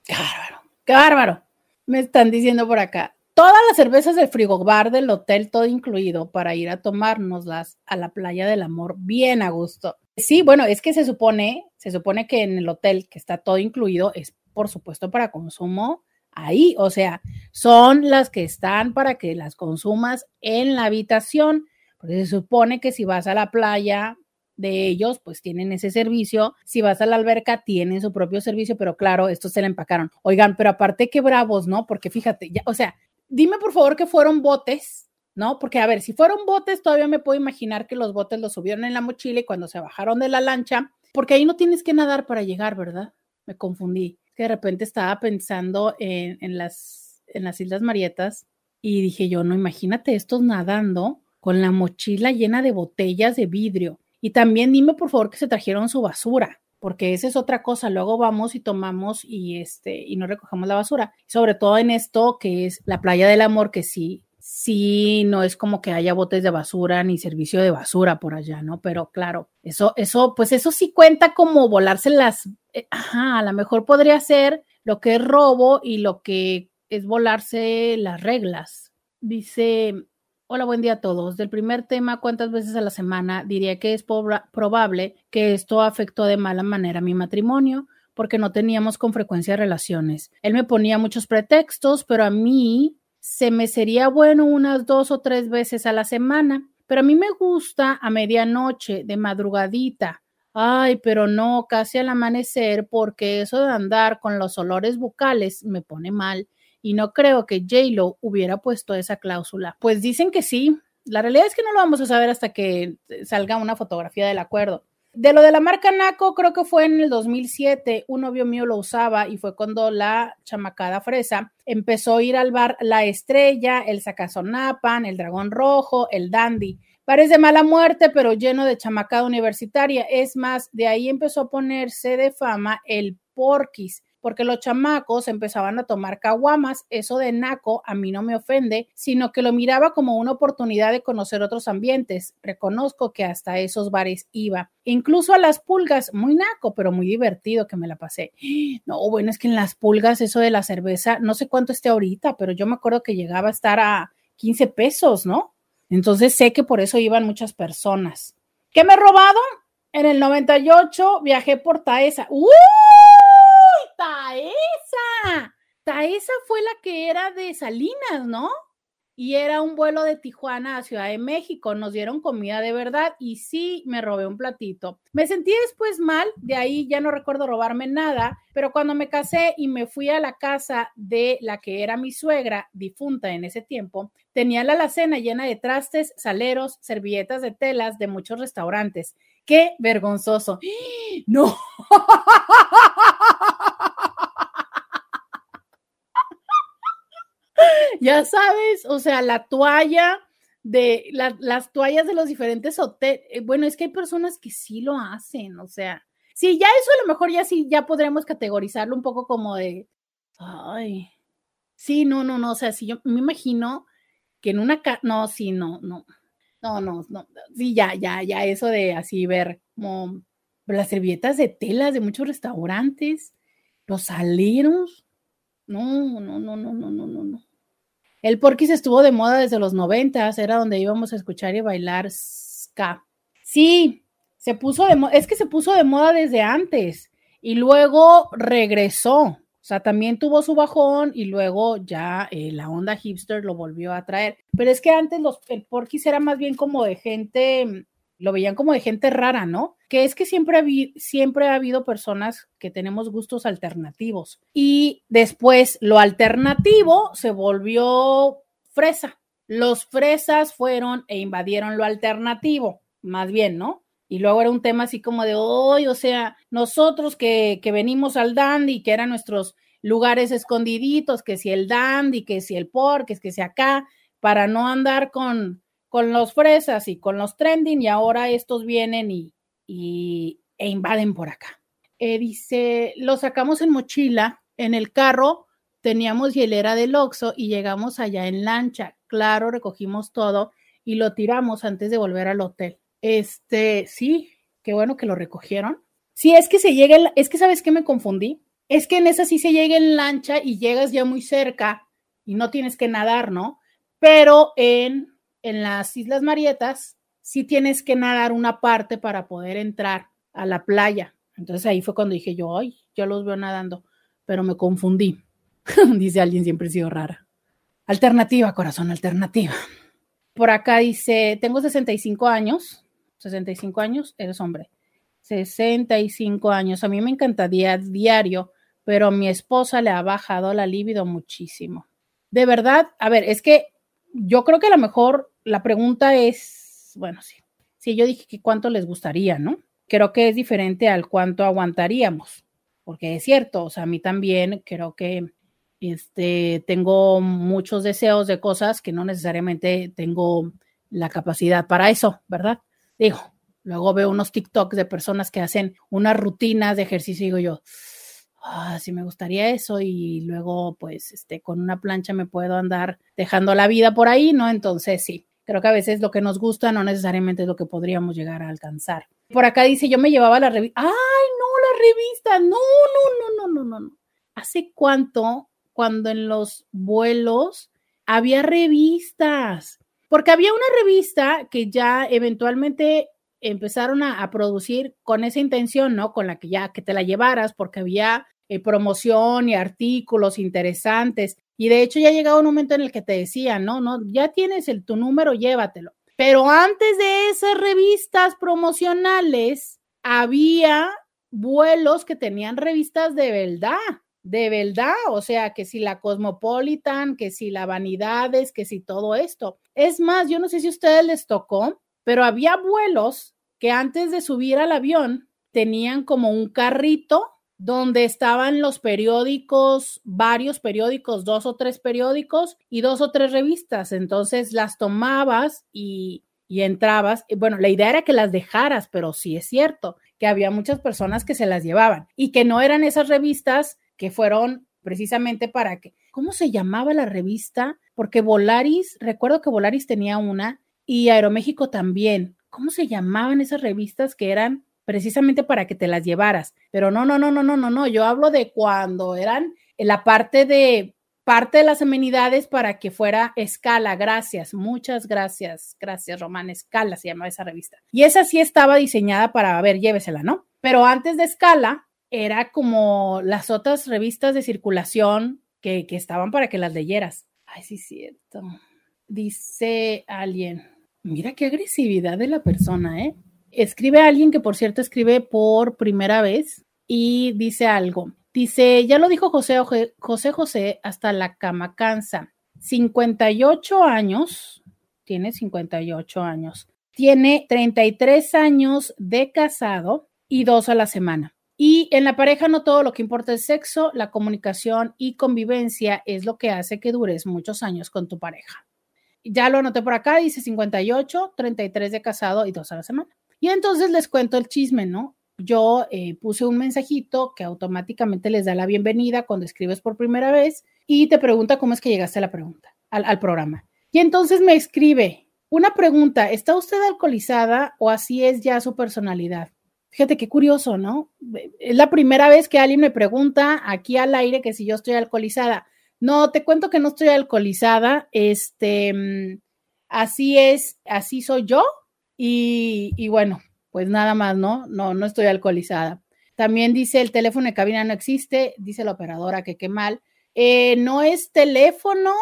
qué bárbaro, qué bárbaro. Me están diciendo por acá todas las cervezas del frigobar del hotel, todo incluido, para ir a tomárnoslas a la playa del amor bien a gusto. Sí, bueno, es que se supone, se supone que en el hotel que está todo incluido es por supuesto para consumo ahí, o sea, son las que están para que las consumas en la habitación, porque se supone que si vas a la playa de ellos, pues tienen ese servicio. Si vas a la alberca, tienen su propio servicio, pero claro, esto se le empacaron. Oigan, pero aparte qué bravos, ¿no? Porque fíjate, ya, o sea, dime por favor que fueron botes, ¿no? Porque a ver, si fueron botes, todavía me puedo imaginar que los botes los subieron en la mochila y cuando se bajaron de la lancha, porque ahí no tienes que nadar para llegar, ¿verdad? Me confundí. Que de repente estaba pensando en, las, en las Islas Marietas y dije yo, no, imagínate estos nadando con la mochila llena de botellas de vidrio. Y también dime por favor que se trajeron su basura porque esa es otra cosa. Luego vamos y tomamos y este y no recogemos la basura. Sobre todo en esto que es la playa del amor, que sí, sí, no es como que haya botes de basura ni servicio de basura por allá, ¿no? Pero claro, eso, eso, pues eso sí cuenta como volarse las, eh, ajá, a lo mejor podría ser lo que es robo y lo que es volarse las reglas. Dice Hola, buen día a todos. Del primer tema, ¿cuántas veces a la semana? Diría que es probable que esto afectó de mala manera mi matrimonio, porque no teníamos con frecuencia relaciones. Él me ponía muchos pretextos, pero a mí se me sería bueno unas dos o tres veces a la semana. Pero a mí me gusta a medianoche, de madrugadita. Ay, pero no, casi al amanecer, porque eso de andar con los olores bucales me pone mal y no creo que J-Lo hubiera puesto esa cláusula. Pues dicen que sí. La realidad es que no lo vamos a saber hasta que salga una fotografía del acuerdo. De lo de la marca Naco, creo que fue en el 2007, un novio mío lo usaba y fue cuando la chamacada fresa empezó a ir al bar La Estrella, el Sacazonapan, el Dragón Rojo, el Dandy. Bares de mala muerte, pero lleno de chamacada universitaria. Es más, de ahí empezó a ponerse de fama el Porquis, porque los chamacos empezaban a tomar caguamas. Eso de naco a mí no me ofende, sino que lo miraba como una oportunidad de conocer otros ambientes. Reconozco que hasta esos bares iba. Incluso a las pulgas, muy naco, pero muy divertido que me la pasé. No, bueno, es que en las pulgas eso de la cerveza, no sé cuánto esté ahorita, pero yo me acuerdo que llegaba a estar a 15 pesos, ¿no? Entonces sé que por eso iban muchas personas. ¿Qué me he robado? En el 98 viajé por Taesa. ¡Uh! Taesa. Taesa fue la que era de Salinas, ¿no? Y era un vuelo de Tijuana a Ciudad de México. Nos dieron comida de verdad y sí me robé un platito. Me sentí después mal, de ahí ya no recuerdo robarme nada, pero cuando me casé y me fui a la casa de la que era mi suegra, difunta en ese tiempo, tenía la alacena llena de trastes, saleros, servilletas de telas de muchos restaurantes. ¡Qué vergonzoso! ¡No! ya sabes, o sea, la toalla de las toallas de los diferentes hoteles. Eh, bueno, es que hay personas que sí lo hacen, o sea, sí, ya eso a lo mejor ya sí, ya podremos categorizarlo un poco como de, ay, sí, no, no, no, o sea, si yo me imagino que en una, no, sí, no, no, no, no, no, sí, ya, ya, ya, eso de así ver como las servilletas de telas de muchos restaurantes, los aleros, no, no, no, no, no, no, no. El porquis estuvo de moda desde los noventas, era donde íbamos a escuchar y bailar ska. Sí, se puso de moda, es que se puso de moda desde antes y luego regresó. O sea, también tuvo su bajón y luego ya eh, la onda hipster lo volvió a traer. Pero es que antes los, el porquis era más bien como de gente lo veían como de gente rara, ¿no? Que es que siempre ha, siempre ha habido personas que tenemos gustos alternativos. Y después lo alternativo se volvió fresa. Los fresas fueron e invadieron lo alternativo, más bien, ¿no? Y luego era un tema así como de hoy, o sea, nosotros que, que venimos al dandy, que eran nuestros lugares escondiditos, que si el dandy, que si el por, que si acá, para no andar con, con los fresas y con los trending y ahora estos vienen y, e invaden por acá. Eh, dice, lo sacamos en mochila, en el carro teníamos hielera del Oxo y llegamos allá en lancha. Claro, recogimos todo y lo tiramos antes de volver al hotel. Este, sí, qué bueno que lo recogieron. Sí, es que se llega, es que sabes que me confundí. Es que en esa sí se llega en lancha y llegas ya muy cerca y no tienes que nadar, ¿no? Pero en en las Islas Marietas sí tienes que nadar una parte para poder entrar a la playa. Entonces ahí fue cuando dije yo, ay, yo los veo nadando, pero me confundí. dice alguien, siempre he sido rara. Alternativa, corazón, alternativa. Por acá dice, tengo 65 años, 65 años, eres hombre. 65 años, a mí me encantaría diario, pero a mi esposa le ha bajado la libido muchísimo. De verdad, a ver, es que yo creo que a lo mejor la pregunta es, bueno, sí, sí, yo dije que cuánto les gustaría, ¿no? Creo que es diferente al cuánto aguantaríamos, porque es cierto, o sea, a mí también creo que este, tengo muchos deseos de cosas que no necesariamente tengo la capacidad para eso, ¿verdad? Digo, luego veo unos TikToks de personas que hacen unas rutinas de ejercicio y digo yo, ah, sí me gustaría eso y luego pues este con una plancha me puedo andar dejando la vida por ahí, ¿no? Entonces sí, creo que a veces lo que nos gusta no necesariamente es lo que podríamos llegar a alcanzar. Por acá dice, yo me llevaba la revista, ay, no, la revista, no, no, no, no, no, no. ¿Hace cuánto cuando en los vuelos había revistas? Porque había una revista que ya eventualmente empezaron a, producir con esa intención, ¿no? Con la que ya que te la llevaras, porque había eh, promoción y artículos interesantes. Y de hecho ya llegaba un momento en el que te decían, no, no, ya tienes el, tu número, llévatelo. Pero antes de esas revistas promocionales, había vuelos que tenían revistas de verdad, de verdad, o sea, que si la Cosmopolitan, que si la Vanidades, que si todo esto. Es más, yo no sé si a ustedes les tocó, pero había vuelos que antes de subir al avión tenían como un carrito donde estaban los periódicos, varios periódicos, dos o tres periódicos y dos o tres revistas. Entonces las tomabas y, entrabas. Bueno, la idea era que las dejaras, pero sí es cierto que había muchas personas que se las llevaban y que no eran esas revistas que fueron precisamente para que, ¿cómo se llamaba la revista? Porque Volaris, recuerdo que Volaris tenía una y Aeroméxico también. ¿Cómo se llamaban esas revistas que eran precisamente para que te las llevaras. Pero no, no, no, no, no, no, no. Yo hablo de cuando eran la parte de parte de las amenidades para que fuera escala. Gracias, muchas gracias. Gracias, Román. Escala se llama esa revista. Y esa sí estaba diseñada para, a ver, llévesela, ¿no? Pero antes de escala era como las otras revistas de circulación que, que estaban para que las leyeras. Ay, sí, cierto. Dice alguien, mira qué agresividad de la persona, ¿eh? Escribe a alguien que, por cierto, escribe por primera vez y dice algo. Dice, ya lo dijo José José, José hasta la cama cansa. 58 años, tiene 58 años, tiene 33 años de casado y dos a la semana. Y en la pareja no todo lo que importa es sexo, la comunicación y convivencia es lo que hace que dures muchos años con tu pareja. Ya lo anoté por acá, dice 58, 33 de casado y dos a la semana. Y entonces les cuento el chisme, ¿no? Yo eh, puse un mensajito que automáticamente les da la bienvenida cuando escribes por primera vez y te pregunta cómo es que llegaste a la pregunta, al, al programa. Y entonces me escribe una pregunta, ¿está usted alcoholizada o así es ya su personalidad? Fíjate qué curioso, ¿no? Es la primera vez que alguien me pregunta aquí al aire que si yo estoy alcoholizada. No, te cuento que no estoy alcoholizada. Este, mm, así es, así soy yo. Y, bueno, pues nada más, ¿no? No, no estoy alcoholizada. También dice el teléfono de cabina no existe, dice la operadora que qué mal. Eh, no es teléfono,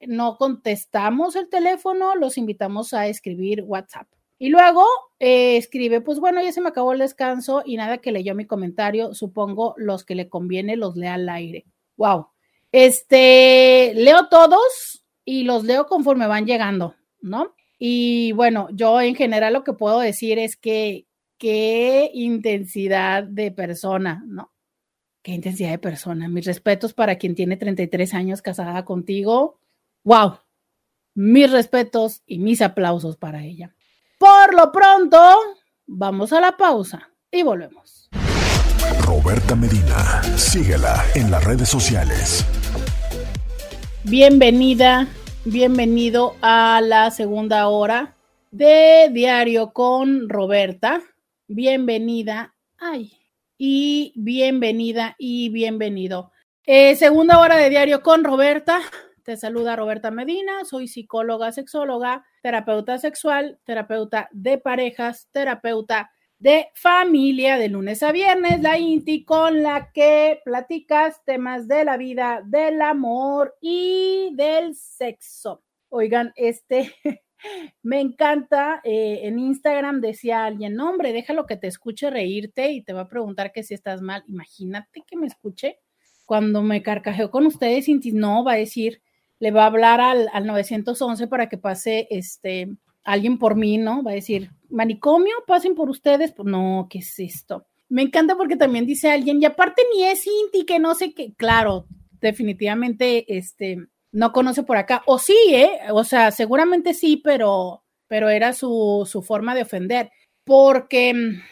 no contestamos el teléfono, los invitamos a escribir WhatsApp. Y luego eh, escribe, pues bueno, ya se me acabó el descanso y nada que leyó mi comentario, supongo los que le conviene los lea al aire. Wow. Este, leo todos y los leo conforme van llegando, ¿no? Y bueno, yo en general lo que puedo decir es que qué intensidad de persona, ¿no? Qué intensidad de persona. Mis respetos para quien tiene 33 años casada contigo. Wow. Mis respetos y mis aplausos para ella. Por lo pronto, vamos a la pausa y volvemos. Roberta Medina, síguela en las redes sociales. Bienvenida, bienvenido a la segunda hora de Diario con Roberta. Bienvenida, ay, y bienvenida y bienvenido. Eh, segunda hora de Diario con Roberta. Te saluda Roberta Medina, soy psicóloga, sexóloga, terapeuta sexual, terapeuta de parejas, terapeuta de familia de lunes a viernes, la INTI con la que platicas temas de la vida, del amor y del sexo. Oigan, este me encanta. Eh, en Instagram decía alguien, no, hombre, déjalo que te escuche reírte y te va a preguntar que si estás mal. Imagínate que me escuche cuando me carcajeo con ustedes, no, va a decir, le va a hablar al, al 911 para que pase este alguien por mí, ¿no? Va a decir, manicomio, pasen por ustedes. Pues no, ¿qué es esto? Me encanta porque también dice alguien, y aparte ni es Inti, que no sé qué, claro, definitivamente, este, no conoce por acá, o sí, ¿eh? O sea, seguramente sí, pero, pero era su, su forma de ofender, porque mm,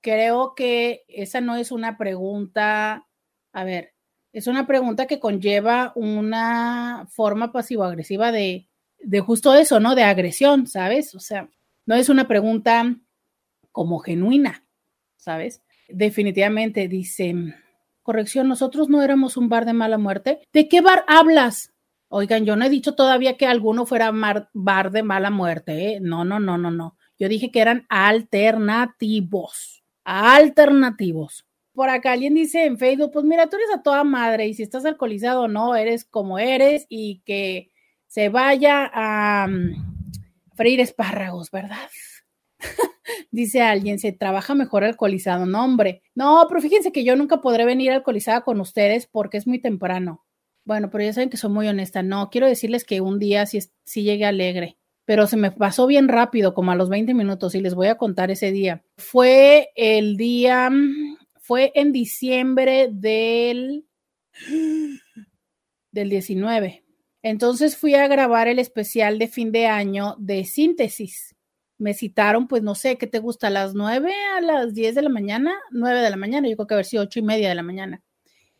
creo que esa no es una pregunta, a ver, es una pregunta que conlleva una forma pasivo-agresiva de, de justo eso, ¿no? De agresión, ¿sabes? O sea, no es una pregunta como genuina, ¿sabes? Definitivamente dice, corrección, nosotros no éramos un bar de mala muerte. ¿De qué bar hablas? Oigan, yo no he dicho todavía que alguno fuera bar de mala muerte, ¿eh? No, no, no, no, no. Yo dije que eran alternativos, alternativos por acá alguien dice en Facebook, pues mira, tú eres a toda madre y si estás alcoholizado o no, eres como eres y que se vaya a mm, freír espárragos, ¿verdad? dice alguien, se trabaja mejor alcoholizado. No, hombre. No, pero fíjense que yo nunca podré venir alcoholizada con ustedes porque es muy temprano. Bueno, pero ya saben que soy muy honesta. No, quiero decirles que un día sí, sí llegué alegre, pero se me pasó bien rápido, como a los 20 minutos, y les voy a contar ese día. Fue el día mm, fue en diciembre del, del 19. Entonces fui a grabar el especial de fin de año de síntesis. Me citaron, pues no sé, ¿qué te gusta? ¿A las 9 a las 10 de la mañana? 9 de la mañana, yo creo que haber sido 8 y media de la mañana.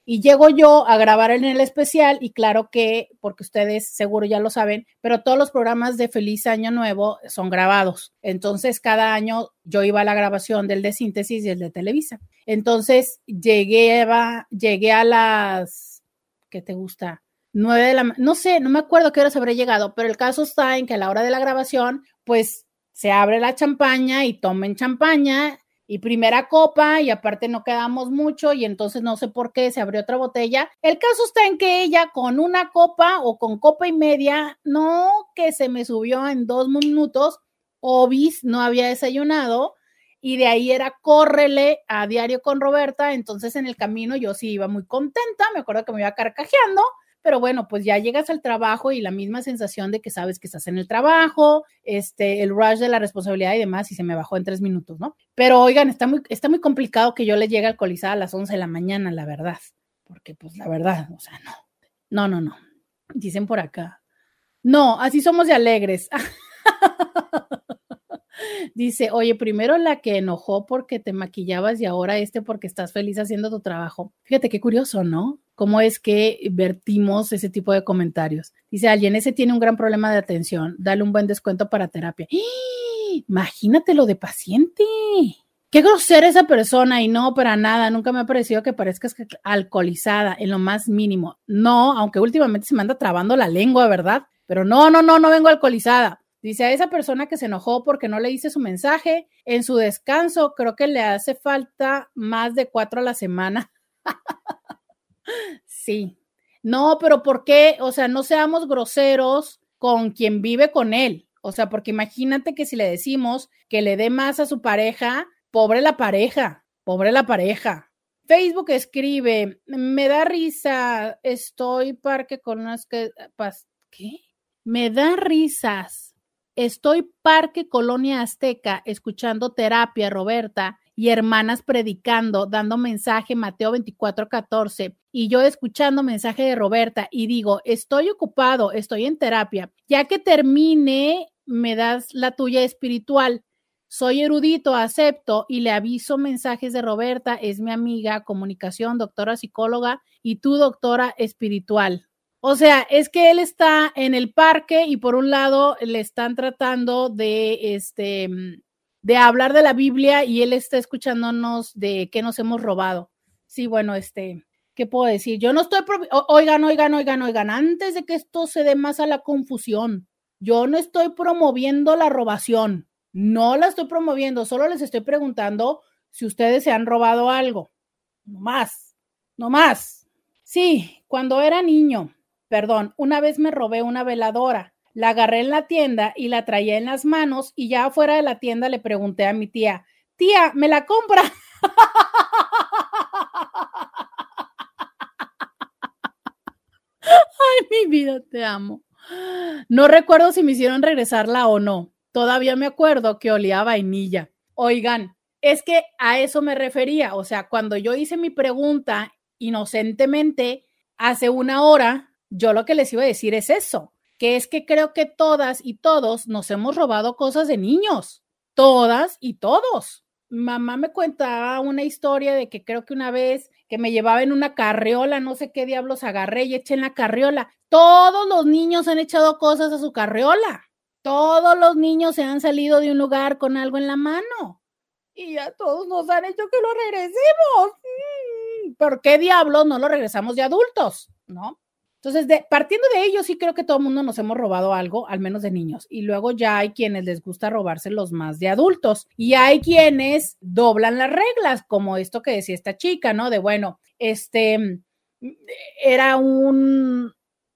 Y llego yo a grabar en el especial y claro que, porque ustedes seguro ya lo saben, pero todos los programas de Feliz Año Nuevo son grabados. Entonces, cada año yo iba a la grabación del de síntesis y el de Televisa. Entonces, llegué a, llegué a las, ¿qué te gusta? Nueve de la, no sé, no me acuerdo qué horas habré llegado, pero el caso está en que a la hora de la grabación, pues se abre la champaña y tomen champaña y primera copa y aparte no quedamos mucho y entonces no sé por qué se abrió otra botella. El caso está en que ella con una copa o con copa y media, no que se me subió en dos minutos, obis, no había desayunado y de ahí era córrele a diario con Roberta, entonces en el camino yo sí iba muy contenta, me acuerdo que me iba carcajeando, pero bueno, pues ya llegas al trabajo y la misma sensación de que sabes que estás en el trabajo, este, el rush de la responsabilidad y demás, y se me bajó en tres minutos, ¿no? Pero oigan, está muy, está muy complicado que yo le llegue alcoholizada a las 11 de la mañana, la verdad, porque pues la verdad, o sea, no, no, no, no. Dicen por acá. No, así somos de alegres. Dice, oye, primero la que enojó porque te maquillabas y ahora este porque estás feliz haciendo tu trabajo. Fíjate qué curioso, ¿no? ¿Cómo es que vertimos ese tipo de comentarios? Dice alguien, ese tiene un gran problema de atención, dale un buen descuento para terapia. ¡Ah! Imagínate lo de paciente. Qué grosera esa persona y no, para nada, nunca me ha parecido que parezcas alcoholizada en lo más mínimo. No, aunque últimamente se me anda trabando la lengua, ¿verdad? Pero no, no, no, no vengo alcoholizada. Dice a esa persona que se enojó porque no le hice su mensaje en su descanso, creo que le hace falta más de cuatro a la semana. sí. No, pero ¿por qué? O sea, no seamos groseros con quien vive con él. O sea, porque imagínate que si le decimos que le dé más a su pareja, pobre la pareja, pobre la pareja. Facebook escribe, me da risa, estoy unas que... ¿Qué? Me da risas Estoy Parque Colonia Azteca escuchando terapia, Roberta, y hermanas predicando, dando mensaje Mateo 24, 14, y yo escuchando mensaje de Roberta y digo, estoy ocupado, estoy en terapia. Ya que termine, me das la tuya espiritual. Soy erudito, acepto y le aviso mensajes de Roberta, es mi amiga, comunicación, doctora psicóloga y tu doctora espiritual. O sea, es que él está en el parque y por un lado le están tratando de, este, de hablar de la Biblia y él está escuchándonos de qué nos hemos robado. Sí, bueno, este, ¿qué puedo decir? Yo no estoy, oigan, oigan, oigan, oigan, antes de que esto se dé más a la confusión, yo no estoy promoviendo la robación, no la estoy promoviendo, solo les estoy preguntando si ustedes se han robado algo. No más, no más. Sí, cuando era niño, perdón, una vez me robé una veladora. La agarré en la tienda y la traía en las manos y ya afuera de la tienda le pregunté a mi tía, tía, ¿me la compra? Ay, mi vida, te amo. No recuerdo si me hicieron regresarla o no. Todavía me acuerdo que olía vainilla. Oigan, es que a eso me refería. O sea, cuando yo hice mi pregunta inocentemente hace una hora, yo lo que les iba a decir es eso, que es que creo que todas y todos nos hemos robado cosas de niños, todas y todos. Mamá me cuenta una historia de que creo que una vez que me llevaba en una carriola, no sé qué diablos agarré y eché en la carriola. Todos los niños han echado cosas a su carriola. Todos los niños se han salido de un lugar con algo en la mano. Y ya todos nos han hecho que lo regresemos. Mm, ¿Por qué diablos no lo regresamos de adultos? ¿No? Entonces, partiendo de ello, sí creo que todo el mundo nos hemos robado algo, al menos de niños. Y luego ya hay quienes les gusta robarse los más de adultos. Y hay quienes doblan las reglas, como esto que decía esta chica, ¿no? De bueno, este era un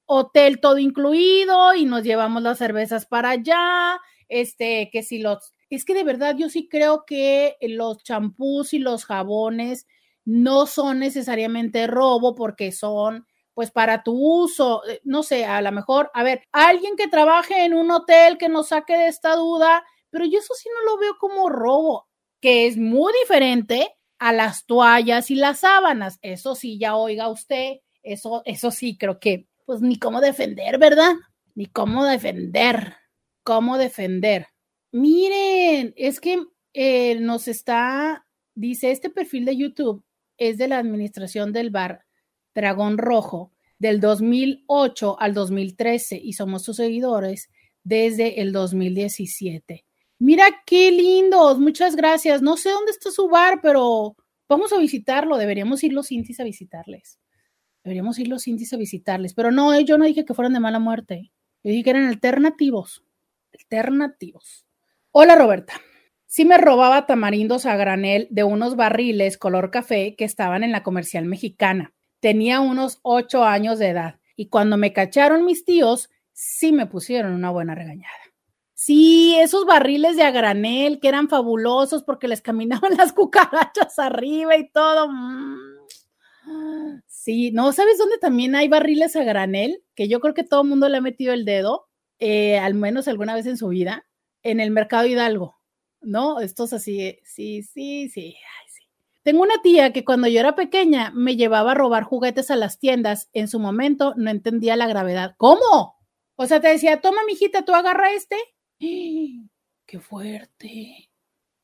hotel todo incluido y nos llevamos las cervezas para allá. Este, que si los. Es que de verdad yo sí creo que los champús y los jabones no son necesariamente robo porque son pues para tu uso, eh, no sé, a lo mejor, a ver, alguien que trabaje en un hotel que nos saque de esta duda, pero yo eso sí no lo veo como robo, que es muy diferente a las toallas y las sábanas. Eso sí, ya oiga usted, eso, eso sí, creo que, pues ni cómo defender, ¿verdad? Ni cómo defender, cómo defender. Miren, es que eh, nos está, dice, este perfil de YouTube es de la administración del bar Dragón Rojo del 2008 al 2013 y somos sus seguidores desde el 2017. Mira qué lindos, muchas gracias. No sé dónde está su bar, pero vamos a visitarlo. Deberíamos ir los intis a visitarles. Deberíamos ir los intis a visitarles. Pero no, yo no dije que fueran de mala muerte. Yo dije que eran alternativos. Alternativos. Hola, Roberta. Sí me robaba tamarindos a granel de unos barriles color café que estaban en la comercial mexicana. Tenía unos ocho años de edad y cuando me cacharon mis tíos, sí me pusieron una buena regañada. Sí, esos barriles de a granel que eran fabulosos porque les caminaban las cucarachas arriba y todo. Mm. Sí, no, ¿sabes dónde también hay barriles a granel? Que yo creo que todo el mundo le ha metido el dedo, eh, al menos alguna vez en su vida, en el mercado Hidalgo, ¿no? Estos así, sí, sí, sí, sí. Tengo una tía que cuando yo era pequeña me llevaba a robar juguetes a las tiendas. En su momento no entendía la gravedad. ¿Cómo? O sea, te decía, toma, mijita, tú agarra este. ¡Qué fuerte!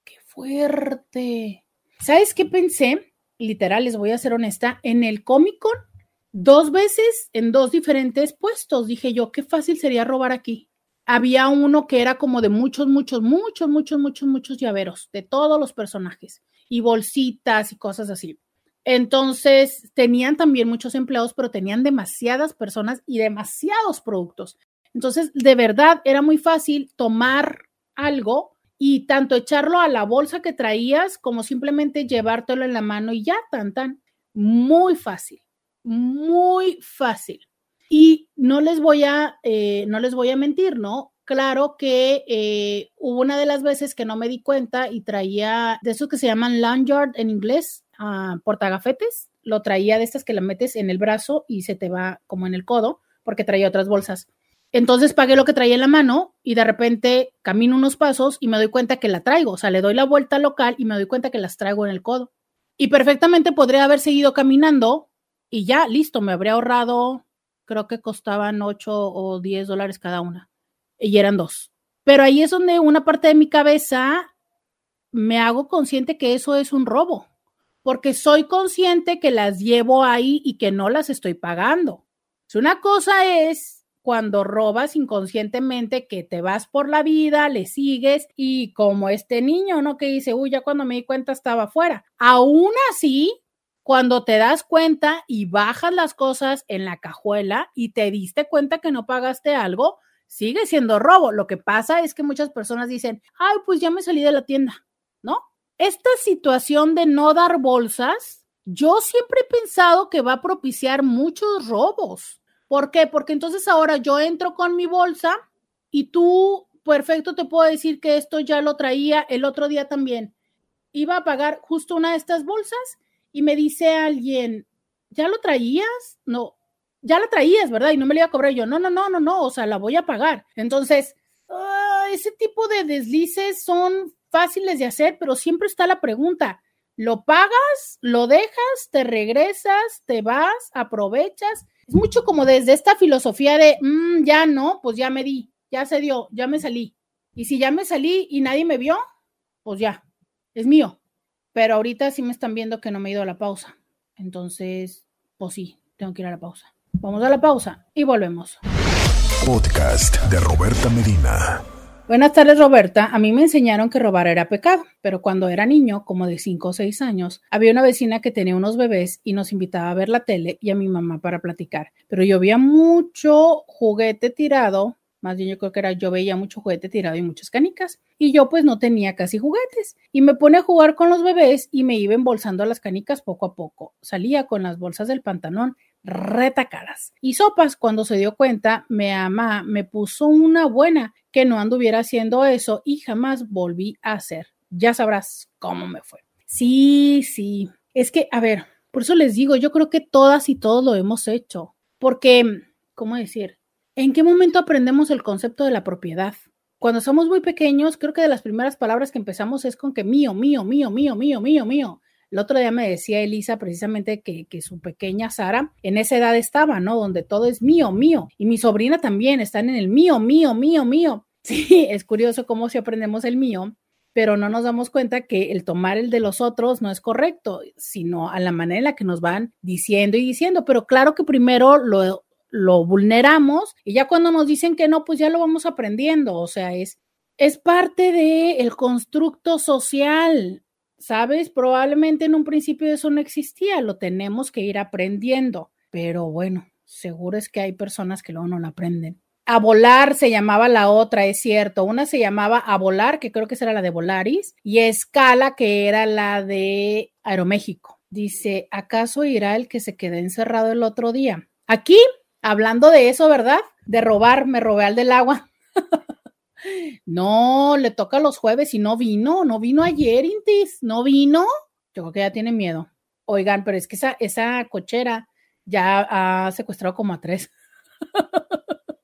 ¡Qué fuerte! ¿Sabes qué pensé? literal, les voy a ser honesta, en el Comic Con, dos veces en dos diferentes puestos. Dije yo, qué fácil sería robar aquí. Había uno que era como de muchos, muchos, muchos, muchos, muchos, muchos llaveros de todos los personajes y bolsitas y cosas así. Entonces, tenían también muchos empleados, pero tenían demasiadas personas y demasiados productos. Entonces, de verdad, era muy fácil tomar algo y tanto echarlo a la bolsa que traías como simplemente llevártelo en la mano y ya, tan, tan. Muy fácil, muy fácil. Y no les voy a, eh, no les voy a mentir, ¿no? Claro que eh, hubo una de las veces que no me di cuenta y traía de esos que se llaman lanyard en inglés, uh, portagafetes. Lo traía de estas que la metes en el brazo y se te va como en el codo, porque traía otras bolsas. Entonces pagué lo que traía en la mano y de repente camino unos pasos y me doy cuenta que la traigo. O sea, le doy la vuelta local y me doy cuenta que las traigo en el codo. Y perfectamente podría haber seguido caminando y ya, listo, me habría ahorrado, creo que costaban 8 o 10 dólares cada una. Y eran dos. Pero ahí es donde una parte de mi cabeza me hago consciente que eso es un robo, porque soy consciente que las llevo ahí y que no las estoy pagando. Una cosa es cuando robas inconscientemente que te vas por la vida, le sigues y como este niño, ¿no? Que dice, uy, ya cuando me di cuenta estaba afuera. Aún así, cuando te das cuenta y bajas las cosas en la cajuela y te diste cuenta que no pagaste algo, sigue siendo robo. Lo que pasa es que muchas personas dicen, ay, pues ya me salí de la tienda, ¿no? Esta situación de no dar bolsas, yo siempre he pensado que va a propiciar muchos robos. ¿Por qué? Porque entonces ahora yo entro con mi bolsa y tú, perfecto, te puedo decir que esto ya lo traía el otro día también. Iba a pagar justo una de estas bolsas y me dice alguien, ¿ya lo traías? No, ya la traías, ¿verdad? Y no me la iba a cobrar yo. No, no, no, no, no, o sea, la voy a pagar. Entonces, ah, ese tipo de deslices son fáciles de hacer, pero siempre está la pregunta. ¿Lo pagas? ¿Lo dejas? ¿Te regresas? ¿Te vas? ¿Aprovechas? Es mucho como desde esta filosofía de, mm, ya no, pues ya me di, ya se dio, ya me salí. Y si ya me salí y nadie me vio, pues ya, es mío. Pero ahorita sí me están viendo que no me he ido a la pausa. Entonces, pues sí, tengo que ir a la pausa. Vamos a la pausa y volvemos. Podcast de Roberta Medina. Buenas tardes, Roberta. A mí me enseñaron que robar era pecado, pero cuando era niño, como de 5 o 6 años, había una vecina que tenía unos bebés y nos invitaba a ver la tele y a mi mamá para platicar. Pero yo veía mucho juguete tirado, más bien yo creo que era yo veía mucho juguete tirado y muchas canicas, y yo pues no tenía casi juguetes. Y me pone a jugar con los bebés y me iba embolsando las canicas poco a poco. Salía con las bolsas del pantalón retacadas. Y Sopas, cuando se dio cuenta, me ama, me puso una buena que no anduviera haciendo eso y jamás volví a hacer. Ya sabrás cómo me fue. Sí, sí. Es que, a ver, por eso les digo, yo creo que todas y todos lo hemos hecho. Porque, ¿cómo decir? ¿En qué momento aprendemos el concepto de la propiedad? Cuando somos muy pequeños, creo que de las primeras palabras que empezamos es con que mío, mío, mío, mío, mío, mío, mío. El otro día me decía Elisa precisamente que, su pequeña Sara en esa edad estaba, ¿no? Donde todo es mío, mío. Y mi sobrina también están en el mío, mío, mío, mío. Sí, es curioso cómo si aprendemos el mío, pero no nos damos cuenta que el tomar el de los otros no es correcto, sino a la manera en la que nos van diciendo y diciendo. Pero claro que primero lo, lo vulneramos y ya cuando nos dicen que no, pues ya lo vamos aprendiendo. O sea, es, es parte del el constructo social. ¿Sabes? Probablemente en un principio eso no existía, lo tenemos que ir aprendiendo, pero bueno, seguro es que hay personas que luego no lo aprenden. A volar se llamaba la otra, es cierto. Una se llamaba A volar, que creo que era la de Volaris, y Escala, que era la de Aeroméxico. Dice, ¿acaso irá el que se quedó encerrado el otro día? Aquí, hablando de eso, ¿verdad? De robar, me robé al del agua. No, le toca los jueves y no vino, no vino ayer, Intis, no vino. Yo creo que ya tiene miedo. Oigan, pero es que esa, esa cochera ya ha secuestrado como a tres.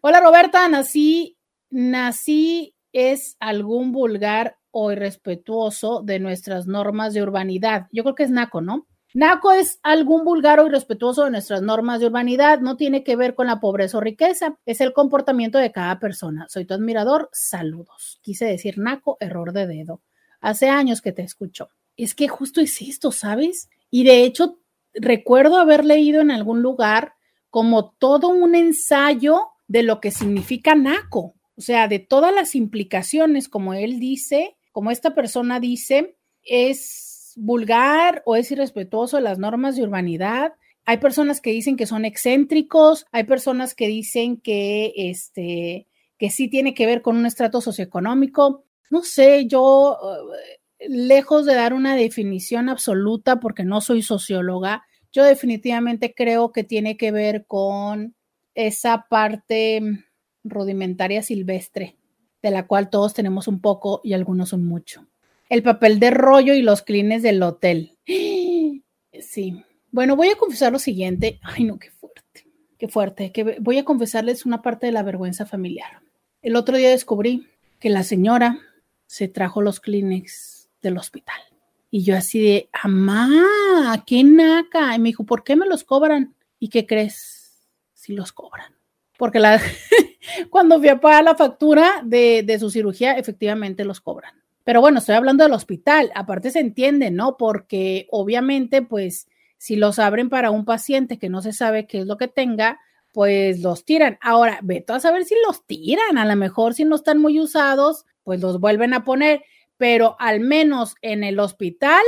Hola Roberta, nací, nací es algún vulgar o irrespetuoso de nuestras normas de urbanidad. Yo creo que es Naco, ¿no? Naco es algún vulgar o irrespetuoso de nuestras normas de urbanidad, no tiene que ver con la pobreza o riqueza, es el comportamiento de cada persona. Soy tu admirador, saludos. Quise decir Naco, error de dedo. Hace años que te escucho. Es que justo es esto, ¿sabes? Y de hecho, recuerdo haber leído en algún lugar como todo un ensayo de lo que significa Naco, o sea, de todas las implicaciones, como él dice, como esta persona dice, es vulgar o es irrespetuoso de las normas de urbanidad. Hay personas que dicen que son excéntricos, hay personas que dicen que este que sí tiene que ver con un estrato socioeconómico. No sé, yo eh, lejos de dar una definición absoluta porque no soy socióloga, yo definitivamente creo que tiene que ver con esa parte rudimentaria silvestre, de la cual todos tenemos un poco y algunos son mucho. El papel de rollo y los clines del hotel. Sí. Bueno, voy a confesar lo siguiente. Ay, no, qué fuerte. Qué fuerte. Que voy a confesarles una parte de la vergüenza familiar. El otro día descubrí que la señora se trajo los Kleenex del hospital. Y yo así de, amá, qué naca. Y me dijo, ¿por qué me los cobran? ¿Y qué crees? Si los cobran. Porque cuando fui a pagar la factura de, de su cirugía, efectivamente los cobran. Pero bueno, estoy hablando del hospital. Aparte se entiende, ¿no? Porque obviamente, pues, si los abren para un paciente que no se sabe qué es lo que tenga, pues los tiran. Ahora, veto a saber si los tiran. A lo mejor si no están muy usados, pues los vuelven a poner pero al menos en el hospital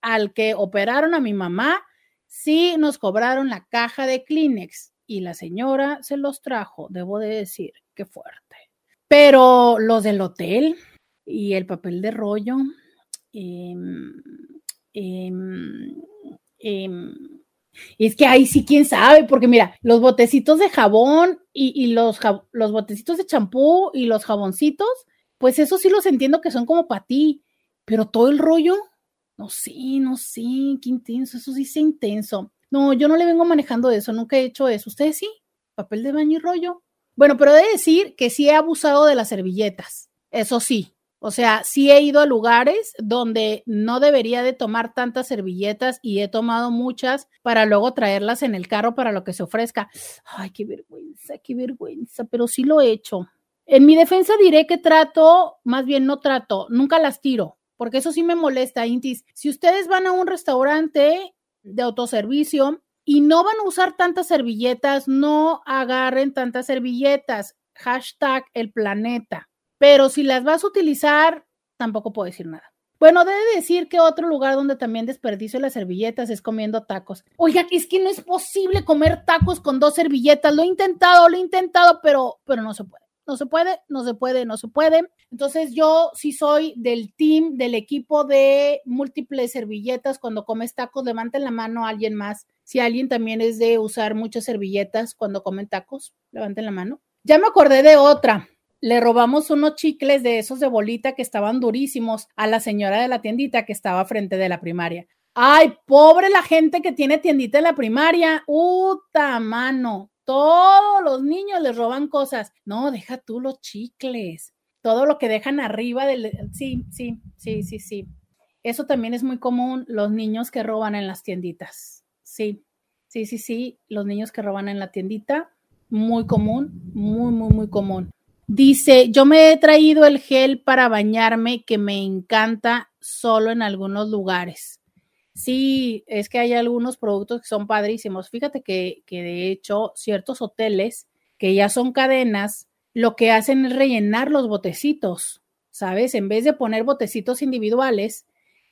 al que operaron a mi mamá, sí nos cobraron la caja de Kleenex y la señora se los trajo, debo de decir, qué fuerte. Pero los del hotel y el papel de rollo, em, es que ahí sí, quién sabe, porque mira, los botecitos de jabón y, y los, los botecitos de champú y los jaboncitos, pues eso sí los entiendo que son como para ti, pero todo el rollo, no sé, no sé, qué intenso, eso sí es intenso. No, yo no le vengo manejando eso, nunca he hecho eso. ¿Ustedes sí? Papel de baño y rollo. Bueno, pero he de decir que sí he abusado de las servilletas, eso sí. O sea, sí he ido a lugares donde no debería de tomar tantas servilletas y he tomado muchas para luego traerlas en el carro para lo que se ofrezca. Ay, qué vergüenza, qué vergüenza, pero sí lo he hecho. En mi defensa diré que trato, más bien no trato, nunca las tiro, porque eso sí me molesta, Intis. Si ustedes van a un restaurante de autoservicio y no van a usar tantas servilletas, no agarren tantas servilletas. Hashtag el planeta. Pero si las vas a utilizar, tampoco puedo decir nada. Bueno, debe decir que otro lugar donde también desperdicio las servilletas es comiendo tacos. Oigan, es que no es posible comer tacos con dos servilletas. Lo he intentado, lo he intentado, pero, pero no se puede no se puede, no se puede, no se puede. Entonces yo sí soy del team, del equipo de múltiples servilletas. Cuando comes tacos, levanten la mano a alguien más. Si alguien también es de usar muchas servilletas cuando comen tacos, levanten la mano. Ya me acordé de otra. Le robamos unos chicles de esos de bolita que estaban durísimos a la señora de la tiendita que estaba frente de la primaria. Ay, pobre la gente que tiene tiendita en la primaria. Uta mano todos los niños les roban cosas. No, deja tú los chicles, todo lo que dejan arriba del... Sí, sí, sí, sí, sí. Eso también es muy común, los niños que roban en las tienditas. Sí, sí, sí, sí, los niños que roban en la tiendita, muy común, muy, muy, muy común. Dice, yo me he traído el gel para bañarme que me encanta solo en algunos lugares. Sí, es que hay algunos productos que son padrísimos. Fíjate que, que de hecho ciertos hoteles que ya son cadenas, lo que hacen es rellenar los botecitos, ¿sabes? En vez de poner botecitos individuales,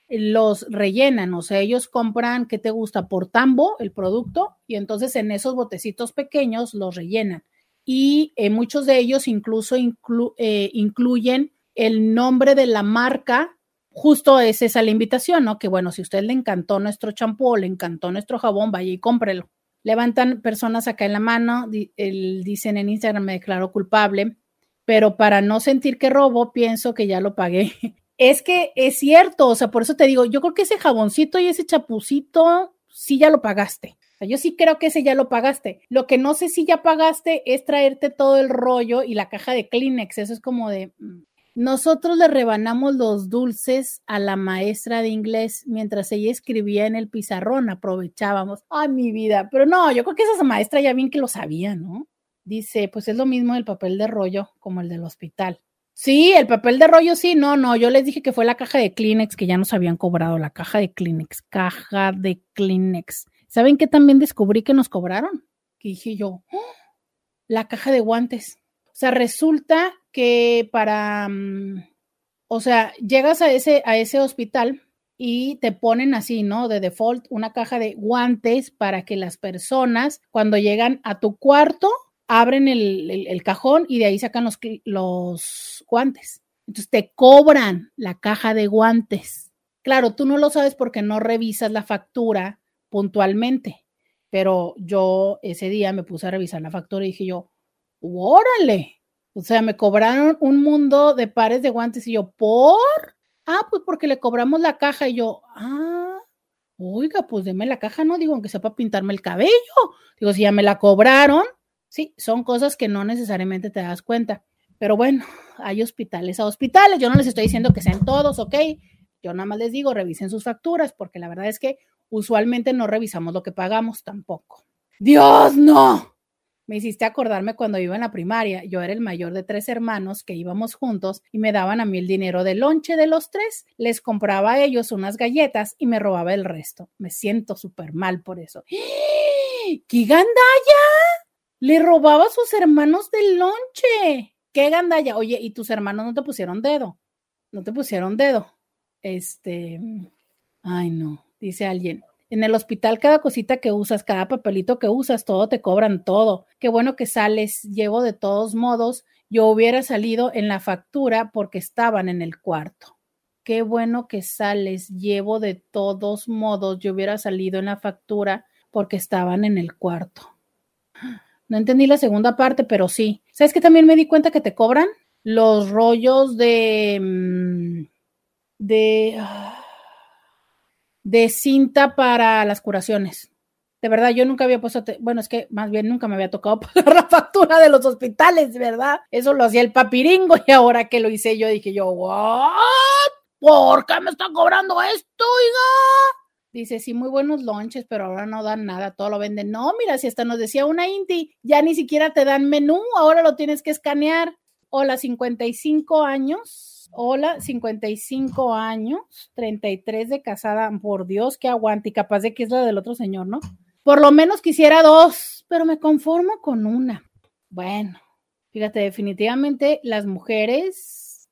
los rellenan, o sea, ellos compran, ¿qué te gusta? Por tambo el producto y entonces en esos botecitos pequeños los rellenan. Y eh, muchos de ellos incluso eh, incluyen el nombre de la marca justo es esa la invitación, ¿no? Que bueno, si a usted le encantó nuestro champú, le encantó nuestro jabón, vaya y cómprelo. Levantan personas acá en la mano, dicen en Instagram, me declaro culpable, pero para no sentir que robo, pienso que ya lo pagué. Es que es cierto, o sea, por eso te digo, yo creo que ese jaboncito y ese chapucito sí ya lo pagaste. Yo sí creo que ese ya lo pagaste. Lo que no sé si ya pagaste es traerte todo el rollo y la caja de Kleenex. Eso es como de, mm, nosotros le rebanamos los dulces a la maestra de inglés mientras ella escribía en el pizarrón, aprovechábamos. Ay, mi vida, pero no, yo creo que esa maestra ya bien que lo sabía, ¿no? Dice, pues es lo mismo el papel de rollo como el del hospital. Sí, el papel de rollo sí, no, no, yo les dije que fue la caja de Kleenex que ya nos habían cobrado, la caja de Kleenex, caja de Kleenex. ¿Saben qué también descubrí que nos cobraron? Que dije yo, ¡Oh! la caja de guantes. O sea, resulta que para, mm, o sea, llegas a ese, a ese hospital y te ponen así, ¿no? De default, una caja de guantes para que las personas, cuando llegan a tu cuarto, abren el, cajón y de ahí sacan los, los guantes. Entonces te cobran la caja de guantes. Claro, tú no lo sabes porque no revisas la factura puntualmente, pero yo ese día me puse a revisar la factura y dije yo, órale. O sea, me cobraron un mundo de pares de guantes y yo, ¿por? Ah, pues porque le cobramos la caja y yo, ah, oiga, pues deme la caja, no digo, aunque sea para pintarme el cabello. Digo, si ya me la cobraron, Sí, son cosas que no necesariamente te das cuenta. Pero bueno, hay hospitales a hospitales. Yo no les estoy diciendo que sean todos, ¿ok? Yo nada más les digo, revisen sus facturas, porque la verdad es que usualmente no revisamos lo que pagamos tampoco. Dios, no. Me hiciste acordarme cuando iba en la primaria. Yo era el mayor de tres hermanos que íbamos juntos y me daban a mí el dinero del lonche de los tres. Les compraba a ellos unas galletas y me robaba el resto. Me siento súper mal por eso. ¡Qué gandalla! Le robaba a sus hermanos del lonche. Qué gandalla. Oye, ¿y tus hermanos no te pusieron dedo? No te pusieron dedo. Este, ay no, dice alguien. En el hospital cada cosita que usas, cada papelito que usas, todo te cobran todo. Qué bueno que sales, llevo de todos modos. Yo hubiera salido en la factura porque estaban en el cuarto. Qué bueno que sales, llevo de todos modos. Yo hubiera salido en la factura porque estaban en el cuarto. No entendí la segunda parte, pero sí. ¿Sabes que también me di cuenta que te cobran? Los rollos de. Mm, de. De cinta para las curaciones. De verdad, yo nunca había puesto, bueno, es que más bien nunca me había tocado pagar la factura de los hospitales, ¿verdad? Eso lo hacía el papiringo y ahora que lo hice yo dije yo, ¿what? ¿Por qué me están cobrando esto, oiga? Dice, sí, muy buenos lunches, pero ahora no dan nada, todo lo venden. No, mira, si hasta nos decía una Inti, ya ni siquiera te dan menú, ahora lo tienes que escanear. Hola, 55 años. Hola, 55 años, 33 de casada. Por Dios, que aguante. Y capaz de que es la del otro señor, ¿no? Por lo menos quisiera dos, pero me conformo con una. Bueno, fíjate, definitivamente las mujeres.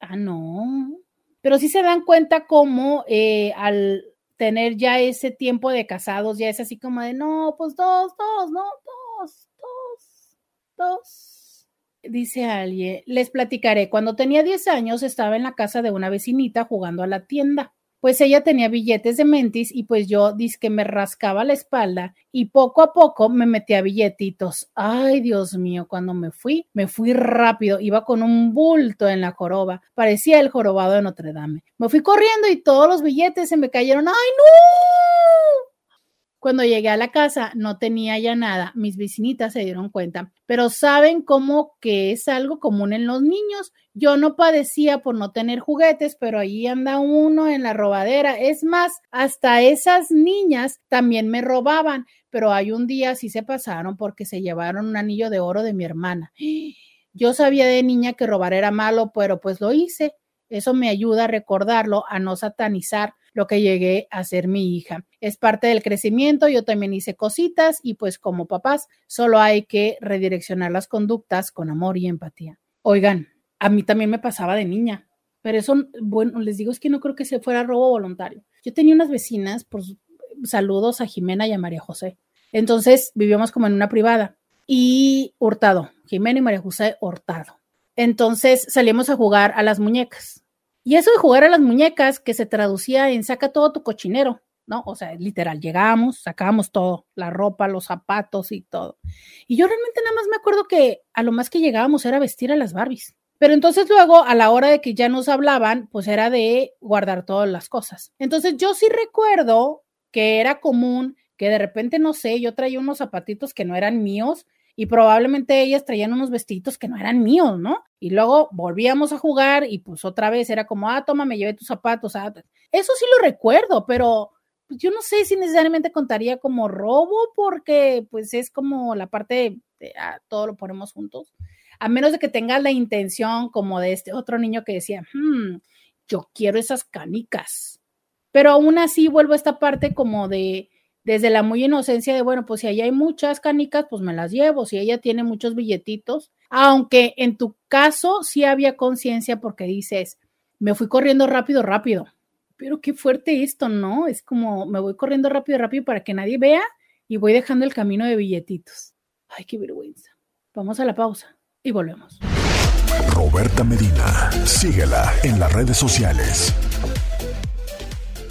Ah, no. Pero sí se dan cuenta cómo eh, al tener ya ese tiempo de casados, ya es así como de, no, pues dos, dos, no, dos, dos, dos. Dice alguien, les platicaré, cuando tenía 10 años estaba en la casa de una vecinita jugando a la tienda pues ella tenía billetes de mentis y pues yo que me rascaba la espalda y poco a poco me metía billetitos. Ay, Dios mío, cuando me fui, me fui rápido, iba con un bulto en la joroba, parecía el jorobado de Notre Dame. Me fui corriendo y todos los billetes se me cayeron. ¡Ay, no! Cuando llegué a la casa no tenía ya nada, mis vecinitas se dieron cuenta, pero saben cómo que es algo común en los niños. Yo no padecía por no tener juguetes, pero ahí anda uno en la robadera. Es más, hasta esas niñas también me robaban, pero hay un día sí se pasaron porque se llevaron un anillo de oro de mi hermana. Yo sabía de niña que robar era malo, pero pues lo hice. Eso me ayuda a recordarlo, a no satanizar lo que llegué a ser mi hija. Es parte del crecimiento, yo también hice cositas y pues como papás solo hay que redireccionar las conductas con amor y empatía. Oigan, a mí también me pasaba de niña, pero eso, bueno, les digo es que no creo que se fuera robo voluntario. Yo tenía unas vecinas, por saludos a Jimena y a María José. Entonces vivíamos como en una privada y hurtado, Jimena y María José hurtado. Entonces salimos a jugar a las muñecas y eso de jugar a las muñecas, que se traducía en saca todo tu cochinero, ¿no? O sea, literal, llegábamos, sacábamos todo, la ropa, los zapatos y todo. Y yo realmente nada más me acuerdo que a lo más que llegábamos era vestir a las Barbies. Pero entonces luego, a la hora de que ya nos hablaban, pues era de guardar todas las cosas. Entonces yo sí recuerdo que era común que de repente, no sé, yo traía unos zapatitos que no eran míos y probablemente ellas traían unos vestiditos que no eran míos, ¿no? Y luego volvíamos a jugar y pues otra vez era como, ah, toma, me llevé tus zapatos. Ah, eso sí lo recuerdo, pero pues, yo no sé si necesariamente contaría como robo porque pues es como la parte de, ah, todo lo ponemos juntos. A menos de que tengas la intención como de este otro niño que decía, hmm, yo quiero esas canicas. Pero aún así vuelvo a esta parte como de, desde la muy inocencia de, bueno, pues si ahí hay muchas canicas, pues me las llevo, si ella tiene muchos billetitos, aunque en tu caso sí había conciencia porque dices, me fui corriendo rápido, rápido, pero qué fuerte esto, ¿no? Es como, me voy corriendo rápido, rápido para que nadie vea y voy dejando el camino de billetitos. Ay, qué vergüenza. Vamos a la pausa y volvemos. Roberta Medina, síguela en las redes sociales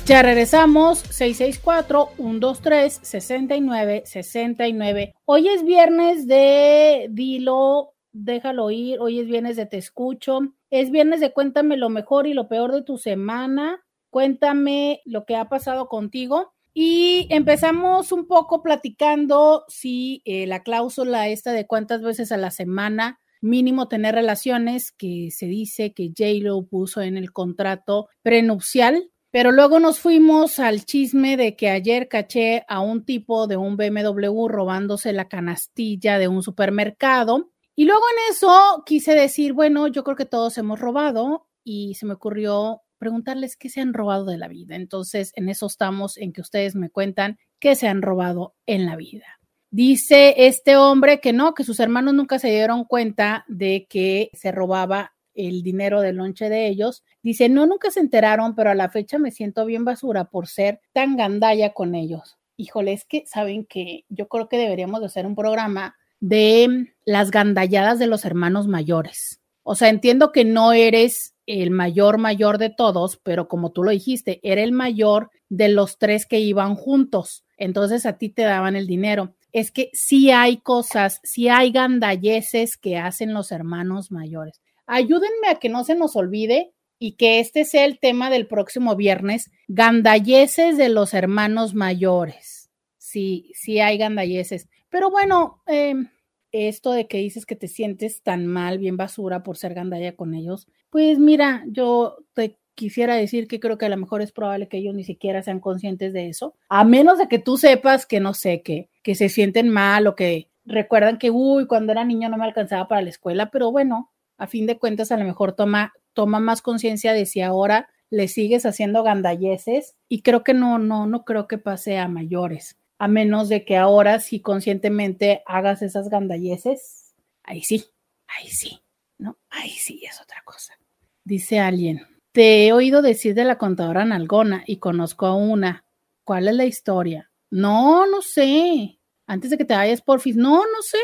ya regresamos, 664-123-6969. Hoy es viernes de Dilo, déjalo ir. Hoy es viernes de Te Escucho. Es viernes de Cuéntame lo mejor y lo peor de tu semana. Cuéntame lo que ha pasado contigo. Y empezamos un poco platicando si eh, la cláusula esta de cuántas veces a la semana mínimo tener relaciones que se dice que J-Lo puso en el contrato prenupcial pero luego nos fuimos al chisme de que ayer caché a un tipo de un BMW robándose la canastilla de un supermercado. Y luego en eso quise decir, bueno, yo creo que todos hemos robado y se me ocurrió preguntarles qué se han robado de la vida. Entonces, en eso estamos, en que ustedes me cuentan qué se han robado en la vida. Dice este hombre que no, que sus hermanos nunca se dieron cuenta de que se robaba el dinero del lonche de ellos. Dice, no, nunca se enteraron, pero a la fecha me siento bien basura por ser tan gandalla con ellos. Híjole, es que saben que yo creo que deberíamos de hacer un programa de las gandalladas de los hermanos mayores. O sea, entiendo que no eres el mayor mayor de todos, pero como tú lo dijiste, era el mayor de los tres que iban juntos. Entonces a ti te daban el dinero. Es que sí hay cosas, sí hay gandalleces que hacen los hermanos mayores. Ayúdenme a que no se nos olvide y que este sea el tema del próximo viernes, gandalleces de los hermanos mayores. Sí, sí hay gandalleces. Pero bueno, em, esto de que dices que te sientes tan mal, bien basura por ser gandalla con ellos, pues mira, yo te quisiera decir que creo que a lo mejor es probable que ellos ni siquiera sean conscientes de eso, a menos de que tú sepas que no sé, que, que se sienten mal o que recuerdan que, uy, cuando era niño no me alcanzaba para la escuela, pero bueno, a fin de cuentas a lo mejor toma, toma más conciencia de si ahora le sigues haciendo gandalleces y creo que no, no, no creo que pase a mayores, a menos de que ahora si conscientemente hagas esas gandalleces, ahí sí, ahí sí, ¿no? Ahí sí es otra cosa. Dice alguien, te he oído decir de la contadora Nalgona y conozco a una. ¿Cuál es la historia? No, no sé. Antes de que te vayas, porfis. No, no sé.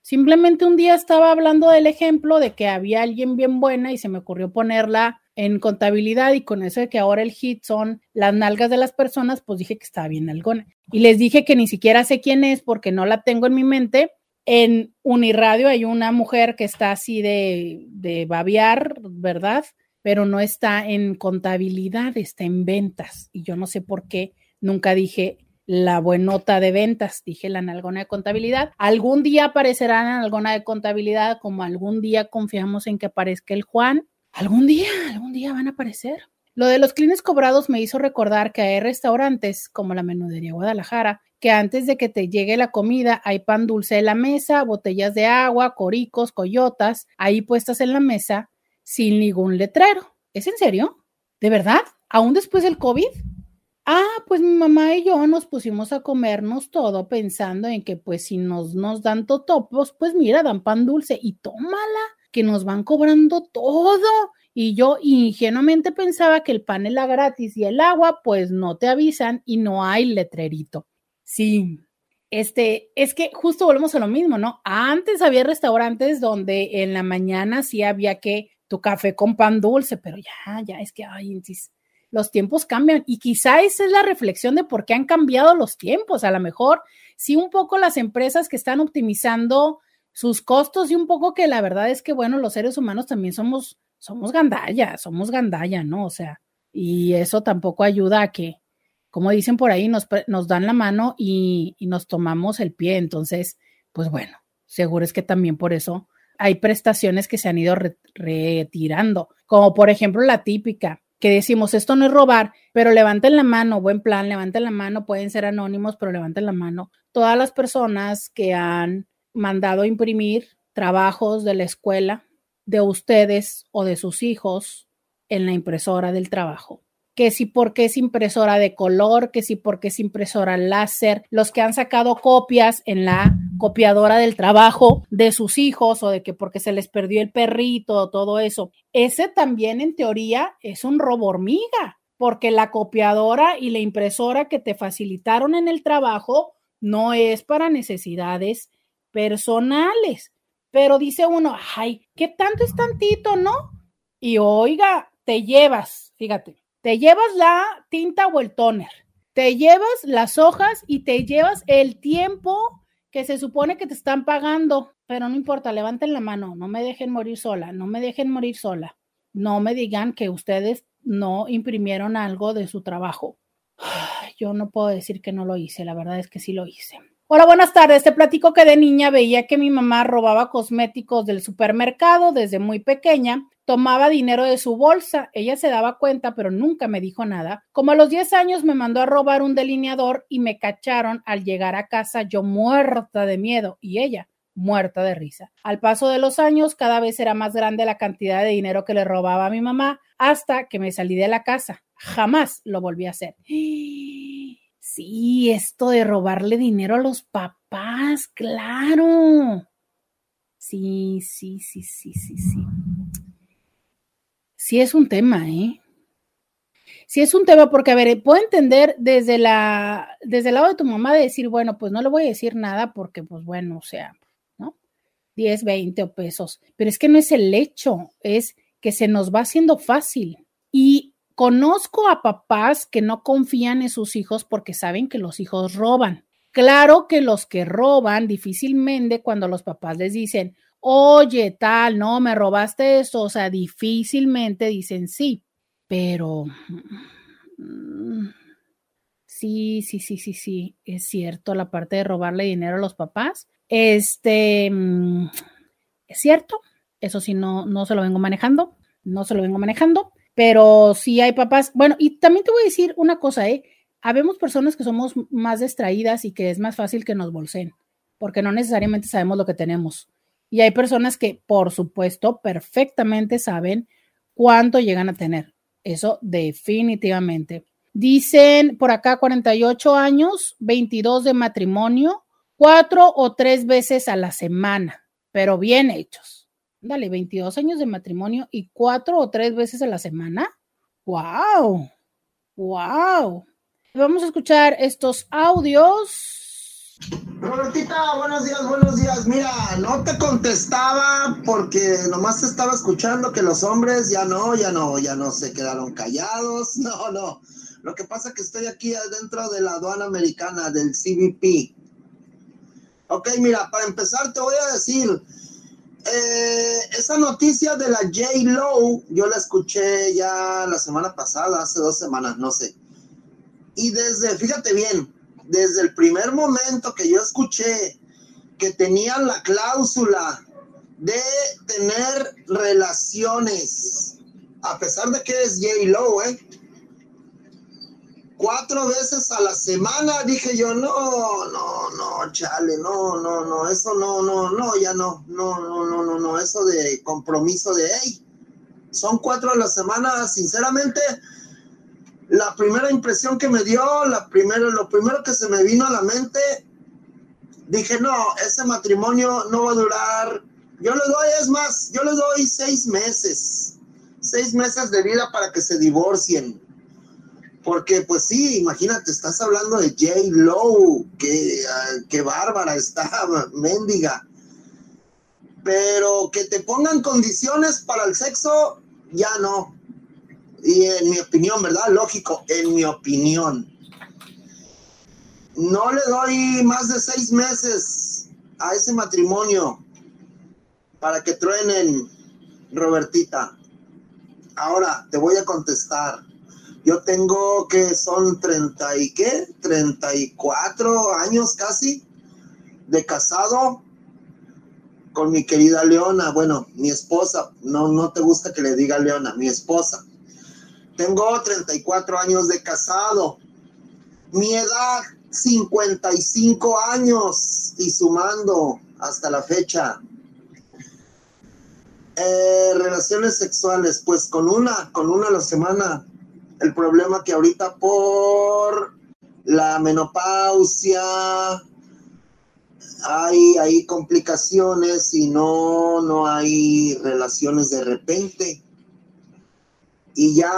Simplemente un día estaba hablando del ejemplo de que había alguien bien buena y se me ocurrió ponerla en contabilidad y con eso de que ahora el hit son las nalgas de las personas, pues dije que estaba bien algona. Y les dije que ni siquiera sé quién es porque no la tengo en mi mente. En Uniradio hay una mujer que está así de, de babiar, ¿verdad? Pero no está en contabilidad, está en ventas. Y yo no sé por qué nunca dije la buenota de ventas, dije la nalgona de contabilidad. Algún día aparecerá la nalgona de contabilidad, como algún día confiamos en que aparezca el Juan. Algún día, algún día van a aparecer. Lo de los clines cobrados me hizo recordar que hay restaurantes como la Menudería Guadalajara, que antes de que te llegue la comida hay pan dulce en la mesa, botellas de agua, coricos, coyotas, ahí puestas en la mesa sin ningún letrero. ¿Es en serio? ¿De verdad? ¿Aún después del COVID? Ah, pues mi mamá y yo nos pusimos a comernos todo pensando en que pues si nos, nos dan totopos, pues mira, dan pan dulce y tómala, que nos van cobrando todo. Y yo ingenuamente pensaba que el pan era gratis y el agua pues no te avisan y no hay letrerito. Sí, este, es que justo volvemos a lo mismo, ¿no? Antes había restaurantes donde en la mañana sí había que tu café con pan dulce, pero ya, ya es que, ay, los tiempos cambian y quizá esa es la reflexión de por qué han cambiado los tiempos. A lo mejor sí un poco las empresas que están optimizando sus costos y un poco que la verdad es que, bueno, los seres humanos también somos, somos gandalla, somos gandalla, ¿no? O sea, y eso tampoco ayuda a que, como dicen por ahí, nos, nos dan la mano y, y, nos tomamos el pie. Entonces, pues bueno, seguro es que también por eso hay prestaciones que se han ido re retirando, como por ejemplo la típica, que decimos, esto no es robar, pero levanten la mano, buen plan, levanten la mano, pueden ser anónimos, pero levanten la mano. Todas las personas que han mandado imprimir trabajos de la escuela de ustedes o de sus hijos en la impresora del trabajo. Que si porque es impresora de color, que si porque es impresora láser, los que han sacado copias en la copiadora del trabajo de sus hijos o de que porque se les perdió el perrito, todo eso. Ese también en teoría es un robo hormiga, porque la copiadora y la impresora que te facilitaron en el trabajo no es para necesidades personales. Pero dice uno, ay, ¿qué tanto es tantito, no? Y oiga, te llevas, fíjate, te llevas la tinta o el toner, te llevas las hojas y te llevas el tiempo que se supone que te están pagando, pero no importa, levanten la mano, no me dejen morir sola, no me dejen morir sola, no me digan que ustedes no imprimieron algo de su trabajo. Yo no puedo decir que no lo hice, la verdad es que sí lo hice. Hola, buenas tardes. Te platico que de niña veía que mi mamá robaba cosméticos del supermercado desde muy pequeña. Tomaba dinero de su bolsa. Ella se daba cuenta, pero nunca me dijo nada. Como a los 10 años me mandó a robar un delineador y me cacharon al llegar a casa yo muerta de miedo y ella muerta de risa. Al paso de los años, cada vez era más grande la cantidad de dinero que le robaba a mi mamá hasta que me salí de la casa. Jamás lo volví a hacer. Sí, esto de robarle dinero a los papás, claro. Sí, sí, sí, sí, sí, sí. Sí es un tema, ¿eh? Sí es un tema porque, a ver, puedo entender desde la, desde el lado de tu mamá de decir, bueno, pues no le voy a decir nada porque, pues bueno, o sea, ¿no? 10, 20 o pesos. Pero es que no es el hecho, es que se nos va haciendo fácil. Y Conozco a papás que no confían en sus hijos porque saben que los hijos roban. Claro que los que roban difícilmente cuando los papás les dicen, oye, tal, no, me robaste eso, o sea, difícilmente dicen sí, pero mm, sí, sí, sí, sí, sí, es cierto la parte de robarle dinero a los papás. Este, mm, es cierto, eso sí, no, no se lo vengo manejando, no se lo vengo manejando pero sí hay papás. Bueno, y también te voy a decir una cosa, ¿eh? Habemos personas que somos más distraídas y que es más fácil que nos bolseen, porque no necesariamente sabemos lo que tenemos. Y hay personas que, por supuesto, perfectamente saben cuánto llegan a tener. Eso definitivamente. Dicen por acá 48 años, 22 de matrimonio, cuatro o tres veces a la semana, pero bien hechos dale, 22 años de matrimonio y cuatro o tres veces a la semana. ¡Wow! ¡Wow! Vamos a escuchar estos audios. Robertita, buenos días, buenos días. Mira, no te contestaba porque nomás estaba escuchando que los hombres ya no, ya no, ya no se quedaron callados. No, no. Lo que pasa es que estoy aquí adentro de la aduana americana, del CBP. Ok, mira, para empezar te voy a decir, eh, esa noticia de la J. Low, yo la escuché ya la semana pasada, hace dos semanas, no sé. Y desde, fíjate bien, desde el primer momento que yo escuché que tenían la cláusula de tener relaciones, a pesar de que es J. Low, ¿eh? Cuatro veces a la semana, dije yo, no, no, no, chale, no, no, no, eso no, no, no, ya no, no, no, no, no, no, eso de compromiso de, hey, son cuatro a la semana, sinceramente, la primera impresión que me dio, la primera, lo primero que se me vino a la mente, dije, no, ese matrimonio no va a durar, yo le doy, es más, yo le doy seis meses, seis meses de vida para que se divorcien porque, pues sí, imagínate, estás hablando de J. Lowe, que, uh, bárbara está, mendiga. Pero que te pongan condiciones para el sexo, ya no. Y en mi opinión, ¿verdad? Lógico, en mi opinión. No le doy más de seis meses a ese matrimonio. para que truenen, Robertita. Ahora te voy a contestar. Yo tengo que son 30 y qué, 34 años casi de casado con mi querida Leona, bueno, mi esposa, no, no te gusta que le diga Leona, mi esposa. Tengo 34 años de casado. Mi edad, 55 años y sumando hasta la fecha. Eh, relaciones sexuales, pues con una, con una a la semana. El problema que ahorita por la menopausia, hay, hay complicaciones y no, no hay relaciones de repente. Y ya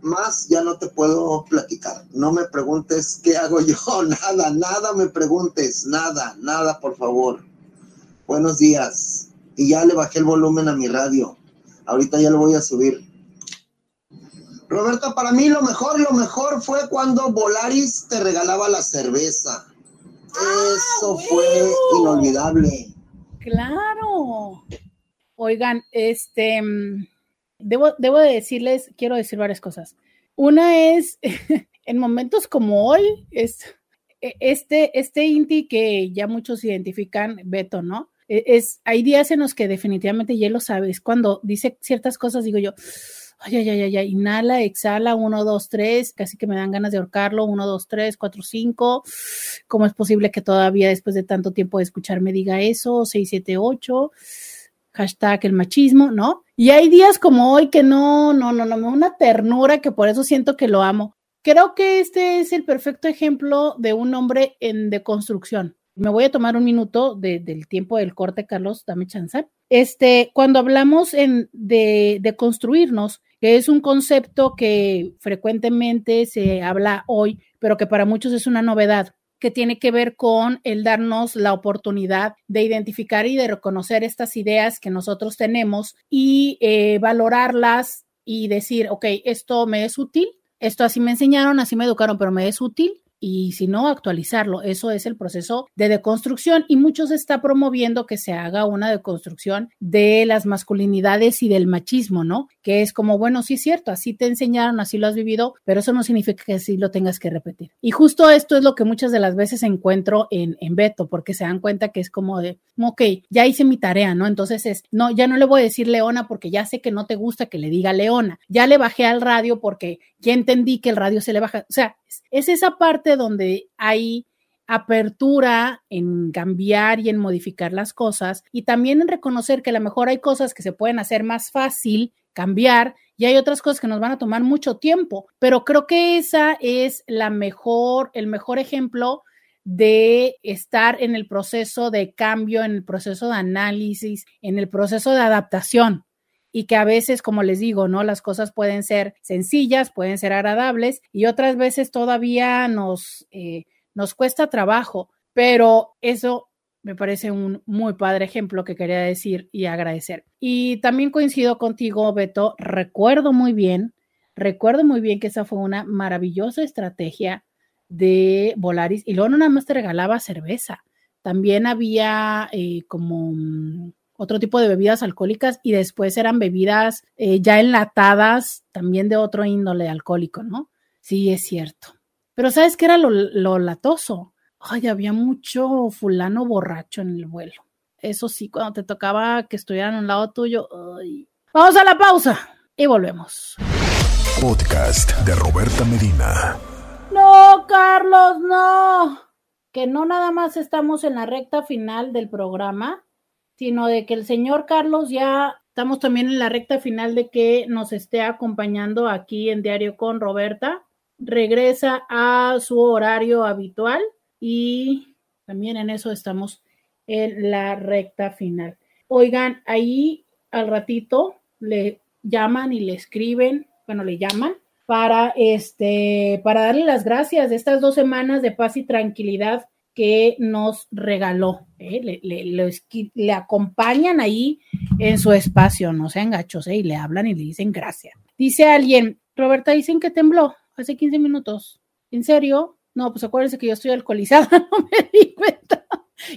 más, ya no te puedo platicar. No me preguntes qué hago yo, nada, nada me preguntes, nada, nada, por favor. Buenos días. Y ya le bajé el volumen a mi radio. Ahorita ya lo voy a subir. Roberto, para mí lo mejor, lo mejor fue cuando Volaris te regalaba la cerveza. Eso fue inolvidable. Claro. Oigan, este, mm, debo, debo de decirles, quiero decir varias cosas. Una es, en momentos como hoy, es e, este, este Inti que ya muchos identifican, Beto, ¿no? E, es, hay días en los que definitivamente ya lo sabes, cuando dice ciertas cosas, digo yo, ay, ay, ay, ay, inhala, exhala, uno, dos, tres, casi que me dan ganas de ahorcarlo, uno, dos, tres, cuatro, cinco, ¿cómo es posible que todavía después de tanto tiempo de escucharme diga eso? Seis, siete, ocho, hashtag el machismo, ¿no? Y hay días como hoy que no, no, no, no, una ternura que por eso siento que lo amo. Creo que este es el perfecto ejemplo de un hombre en deconstrucción. Me voy a tomar un minuto del tiempo del corte, Carlos, dame chance. Este, cuando hablamos en, de, de que es un concepto que frecuentemente se habla hoy, pero que para muchos es una novedad que tiene que ver con el darnos la oportunidad de identificar y de reconocer estas ideas que nosotros tenemos y eh, valorarlas y decir, ok, esto me es útil, esto así me enseñaron, así me educaron, pero me es útil, y si no, actualizarlo. Eso es el proceso de deconstrucción y muchos está promoviendo que se haga una deconstrucción de las masculinidades y del machismo, ¿no? Que es como, bueno, sí es cierto, así te enseñaron, así lo has vivido, pero eso no significa que así lo tengas que repetir. Y justo esto es lo que muchas de las veces encuentro en, en Beto, porque se dan cuenta que es como de, ok, ya hice mi tarea, ¿no? Entonces es, no, ya no le voy a decir Leona porque ya sé que no te gusta que le diga Leona, ya le bajé al radio porque ya entendí que el radio se le baja, o sea, es esa parte donde hay apertura en cambiar y en modificar las cosas y también en reconocer que a lo mejor hay cosas que se pueden hacer más fácil cambiar y hay otras cosas que nos van a tomar mucho tiempo, pero creo que esa es la mejor, el mejor ejemplo de estar en el proceso de cambio, en el proceso de análisis, en el proceso de adaptación y que a veces, como les digo, ¿no? Las cosas pueden ser sencillas, pueden ser agradables y otras veces todavía nos, eh, nos cuesta trabajo, pero eso me parece un muy padre ejemplo que quería decir y agradecer. Y también coincido contigo, Beto, recuerdo muy bien, recuerdo muy bien que esa fue una maravillosa estrategia de Volaris y luego no nada más te regalaba cerveza, también había eh, como mm, otro tipo de bebidas alcohólicas y después eran bebidas eh, ya enlatadas también de otro índole alcohólico, ¿no? Sí, es cierto. Pero ¿sabes qué era lo, latoso? Ay, había mucho fulano borracho en el vuelo. Eso sí, cuando te tocaba que estuvieran a un lado tuyo. Ay. Vamos a la pausa y volvemos. Podcast de Roberta Medina. No, Carlos, no. Que no nada más estamos en la recta final del programa, sino de que el señor Carlos ya estamos también en la recta final de que nos esté acompañando aquí en Diario con Roberta. Regresa a su horario habitual y también en eso estamos en la recta final. Oigan, ahí al ratito le llaman y le escriben, bueno, le llaman para este, para darle las gracias de estas dos semanas de paz y tranquilidad que nos regaló. ¿eh? Le, le, acompañan ahí en su espacio, no sean gachos, ¿eh? y le hablan y le dicen gracias. Dice alguien, Roberta, dicen que tembló hace 15 minutos. ¿En serio? No, pues acuérdense que yo estoy alcoholizada, no me di cuenta.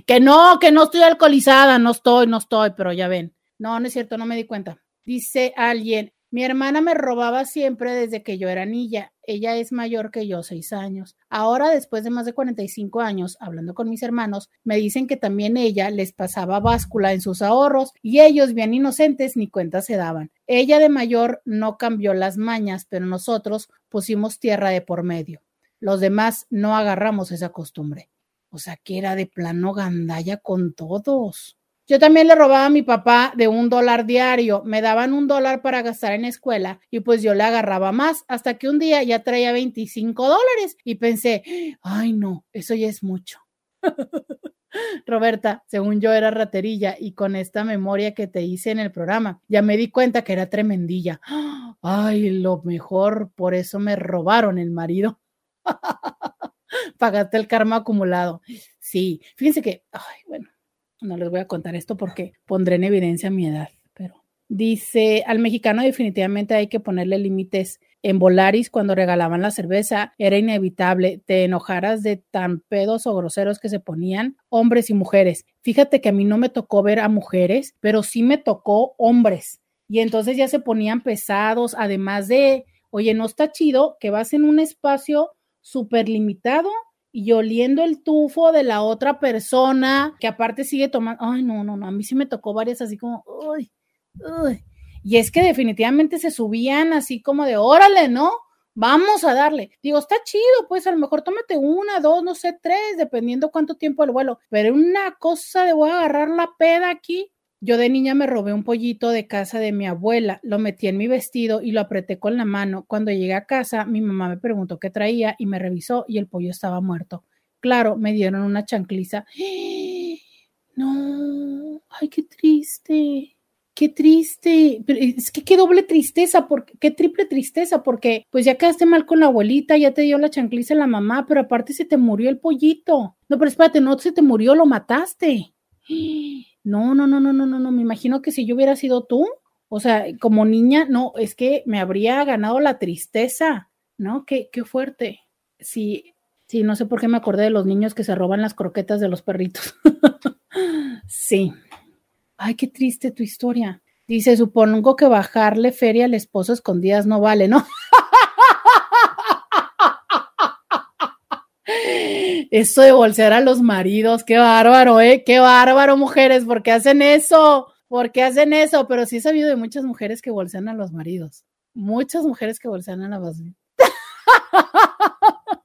Que no, que no estoy alcoholizada, no estoy, no estoy, pero ya ven. No, no es cierto, no me di cuenta. Dice alguien, mi hermana me robaba siempre desde que yo era niña. Ella es mayor que yo, seis años. Ahora, después de más de 45 años, hablando con mis hermanos, me dicen que también ella les pasaba báscula en sus ahorros y ellos, bien inocentes, ni cuenta se daban. Ella de mayor no cambió las mañas, pero nosotros pusimos tierra de por medio. Los demás no agarramos esa costumbre. O sea, que era de plano gandalla con todos. Yo también le robaba a mi papá de un dólar diario. Me daban un dólar para gastar en escuela y pues yo le agarraba más hasta que un día ya traía 25 dólares y pensé, ay no, eso ya es mucho. Roberta, según yo era raterilla y con esta memoria que te hice en el programa, ya me di cuenta que era tremendilla. Ay, lo mejor, por eso me robaron el marido. Pagaste el karma acumulado. Sí, fíjense que, ay, bueno, no les voy a contar esto porque pondré en evidencia mi edad, pero dice, al mexicano definitivamente hay que ponerle límites. En Volaris, cuando regalaban la cerveza, era inevitable, te enojaras de tan pedos o groseros que se ponían hombres y mujeres. Fíjate que a mí no me tocó ver a mujeres, pero sí me tocó hombres. Y entonces ya se ponían pesados, además de, oye, no está chido que vas en un espacio súper limitado y oliendo el tufo de la otra persona, que aparte sigue tomando, ay, no, no, no, a mí sí me tocó varias así como, uy, uy. Y es que definitivamente se subían así como de, órale, ¿no? Vamos a darle. Digo, está chido, pues a lo mejor tómate una, dos, no sé, tres, dependiendo cuánto tiempo el vuelo. Pero una cosa de voy a agarrar la peda aquí, yo de niña me robé un pollito de casa de mi abuela, lo metí en mi vestido y lo apreté con la mano. Cuando llegué a casa, mi mamá me preguntó qué traía y me revisó y el pollo estaba muerto. Claro, me dieron una chancliza. No, ay, qué triste, qué triste. Es que qué doble tristeza, porque, qué triple tristeza, porque pues ya quedaste mal con la abuelita, ya te dio la chancliza la mamá, pero aparte se te murió el pollito. No, pero espérate, no se te murió, lo mataste. No, no, no, no, no, no, no. Me imagino que si yo hubiera sido tú, o sea, como niña, no, es que me habría ganado la tristeza, ¿no? Qué, qué fuerte. Sí, sí, no sé por qué me acordé de los niños que se roban las croquetas de los perritos. sí. Ay, qué triste tu historia. Dice, supongo que bajarle feria al esposo escondidas no vale, ¿no? Eso de bolsear a los maridos, qué bárbaro, ¿eh? Qué bárbaro, mujeres, ¿por qué hacen eso? ¿Por qué hacen eso? Pero sí he sabido de muchas mujeres que bolsean a los maridos. Muchas mujeres que bolsean a la base.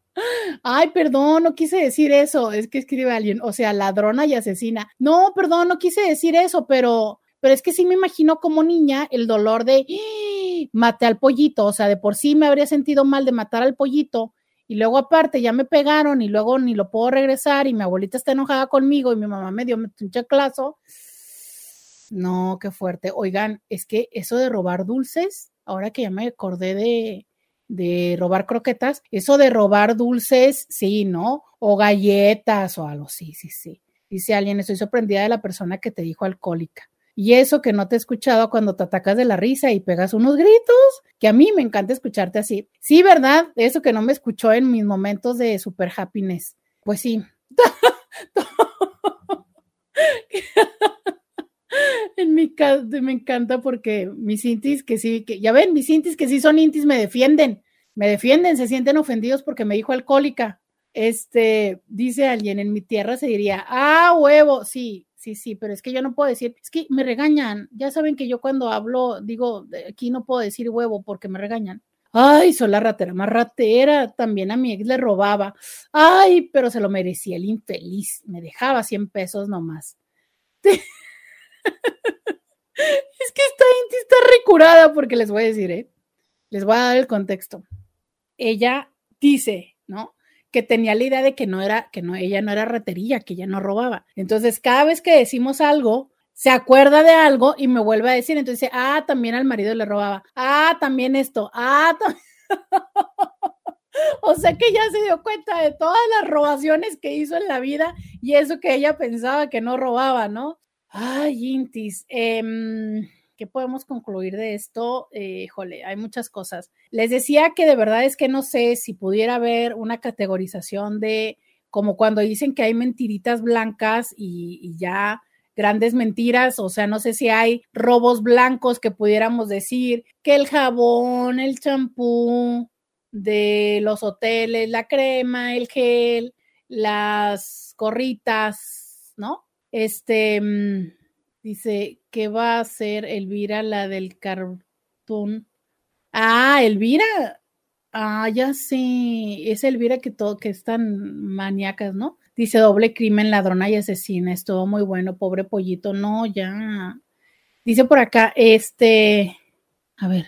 Ay, perdón, no quise decir eso. Es que escribe alguien, o sea, ladrona y asesina. No, perdón, no quise decir eso, pero, pero es que sí me imagino como niña el dolor de ¡Ah! maté al pollito. O sea, de por sí me habría sentido mal de matar al pollito y luego aparte ya me pegaron y luego ni lo puedo regresar y mi abuelita está enojada conmigo y mi mamá me dio un chaclazo. No, qué fuerte. Oigan, es que eso de robar dulces, ahora que ya me acordé de, de robar croquetas, eso de robar dulces, sí, ¿no? O galletas o algo, sí, sí, sí. Dice alguien, estoy sorprendida de la persona que te dijo alcohólica. Y eso que no te he escuchado cuando te atacas de la risa y pegas unos gritos, que a mí me encanta escucharte así. Sí, ¿verdad? Eso que no me escuchó en mis momentos de super happiness. Pues sí. en mi caso me encanta porque mis intis que sí, que ya ven, mis intis que sí son intis me defienden, me defienden, se sienten ofendidos porque me dijo alcohólica. Este, dice alguien, en mi tierra se diría, ah, huevo, sí, sí, sí, pero es que yo no puedo decir, es que me regañan. Ya saben que yo cuando hablo digo, aquí no puedo decir huevo porque me regañan. Ay, soy la ratera más ratera. También a mi ex le robaba. Ay, pero se lo merecía el infeliz. Me dejaba 100 pesos nomás. es que está recurada porque les voy a decir, ¿eh? Les voy a dar el contexto. Ella dice, ¿no? Que tenía la idea de que no era, que no, ella no era ratería, que ella no robaba. Entonces, cada vez que decimos algo, se acuerda de algo y me vuelve a decir, entonces ah, también al marido le robaba, ah, también esto, ah, o sea que ya se dio cuenta de todas las robaciones que hizo en la vida y eso que ella pensaba que no robaba, ¿no? Ay, Intis, eh, ¿Qué podemos concluir de esto? Eh, jole, hay muchas cosas. Les decía que de verdad es que no sé si pudiera haber una categorización de como cuando dicen que hay mentiritas blancas y, ya grandes mentiras, o sea, no sé si hay robos blancos que pudiéramos decir que el jabón, el champú de los hoteles, la crema, el gel, las gorritas, ¿no? Este mm, dice que va a ser Elvira la del cartón. Ah, Elvira. Ah, ya sé. Es Elvira que todo, que están maníacas, ¿no? Dice doble crimen, ladrona y asesina. Estuvo muy bueno, pobre pollito. No, ya. Dice por acá, este. A ver,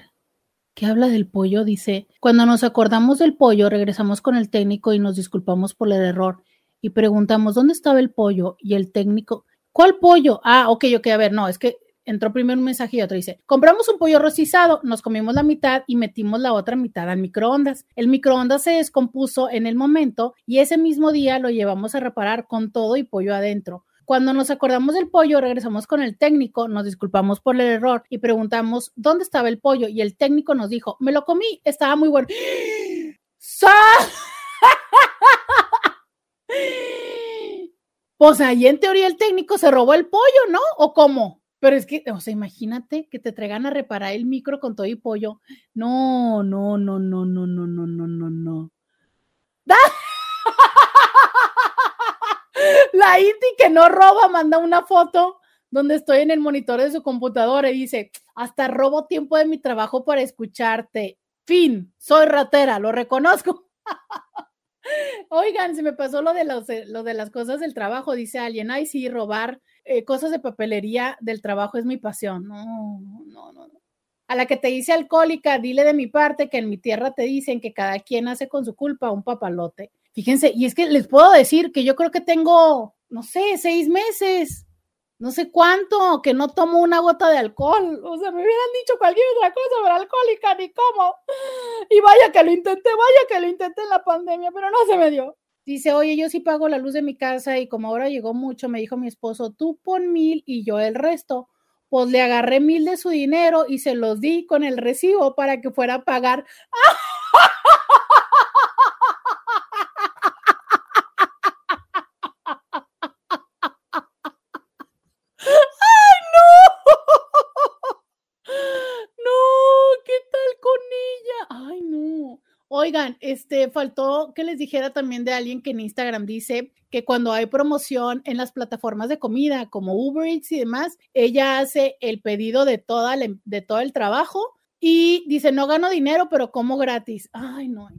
¿qué habla del pollo? Dice, cuando nos acordamos del pollo, regresamos con el técnico y nos disculpamos por el error y preguntamos dónde estaba el pollo y el técnico, ¿cuál pollo? Ah, ok, ok, a ver, no, es que entró primero un mensaje y otro dice, compramos un pollo rostizado, nos comimos la mitad y metimos la otra mitad al microondas. El microondas se descompuso en el momento y ese mismo día lo llevamos a reparar con todo y pollo adentro. Cuando nos acordamos del pollo, regresamos con el técnico, nos disculpamos por el error y preguntamos dónde estaba el pollo y el técnico nos dijo, me lo comí, estaba muy bueno. Pues ahí en teoría el técnico se robó el pollo, ¿no? ¿O cómo? Pero es que, o sea, imagínate que te traigan a reparar el micro con todo y pollo. No, no, no, no, no, no, no, no, no, no. La Inti que no roba manda una foto donde estoy en el monitor de su computadora y dice, hasta robo tiempo de mi trabajo para escucharte. Fin, soy ratera, lo reconozco. Oigan, se me pasó lo de, los, eh, de las cosas del trabajo, dice alguien. Ay, sí, robar eh, cosas de papelería del trabajo es mi pasión. No, no, no, no. A la que te dice alcohólica, dile de mi parte que en mi tierra te dicen que cada quien hace con su culpa un papalote. Fíjense, y es que les puedo decir que yo creo que tengo, no sé, seis meses no sé cuánto, que no tomo una gota de alcohol. O sea, me hubieran dicho cualquier otra cosa, pero alcohólica ni cómo. Y vaya que lo intenté, vaya que lo intenté en la pandemia, pero no se me dio. Dice, oye, yo sí pago la luz de mi casa y como ahora llegó mucho, me dijo mi esposo, tú pon mil y yo el resto. Pues le agarré mil de su dinero y se los di con el recibo para que fuera a pagar. Oigan, este faltó que les dijera también de alguien que en Instagram dice que cuando hay promoción en las plataformas de comida como Uber Eats y demás, ella hace el pedido de toda de todo el trabajo y dice, "No gano dinero, pero como gratis." Ay, no,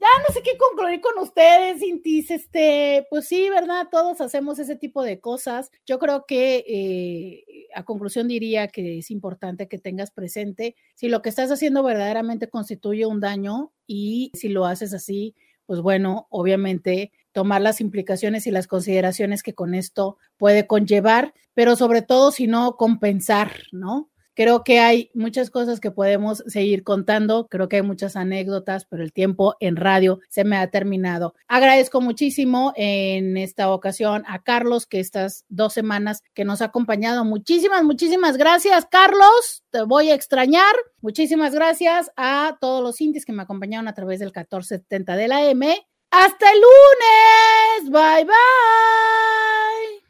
ya no sé qué concluir con ustedes, Intis. Este, pues sí, ¿verdad? Todos hacemos ese tipo de cosas. Yo creo que eh, a conclusión diría que es importante que tengas presente si lo que estás haciendo verdaderamente constituye un daño y si lo haces así, pues bueno, obviamente tomar las implicaciones y las consideraciones que con esto puede conllevar, pero sobre todo si no compensar, ¿no? Creo que hay muchas cosas que podemos seguir contando, creo que hay muchas anécdotas, pero el tiempo en radio se me ha terminado. Agradezco muchísimo en esta ocasión a Carlos, que estas dos semanas que nos ha acompañado. Muchísimas, muchísimas gracias, Carlos. Te voy a extrañar. Muchísimas gracias a todos los indies que me acompañaron a través del 1470 de la M. Hasta el lunes. Bye, bye.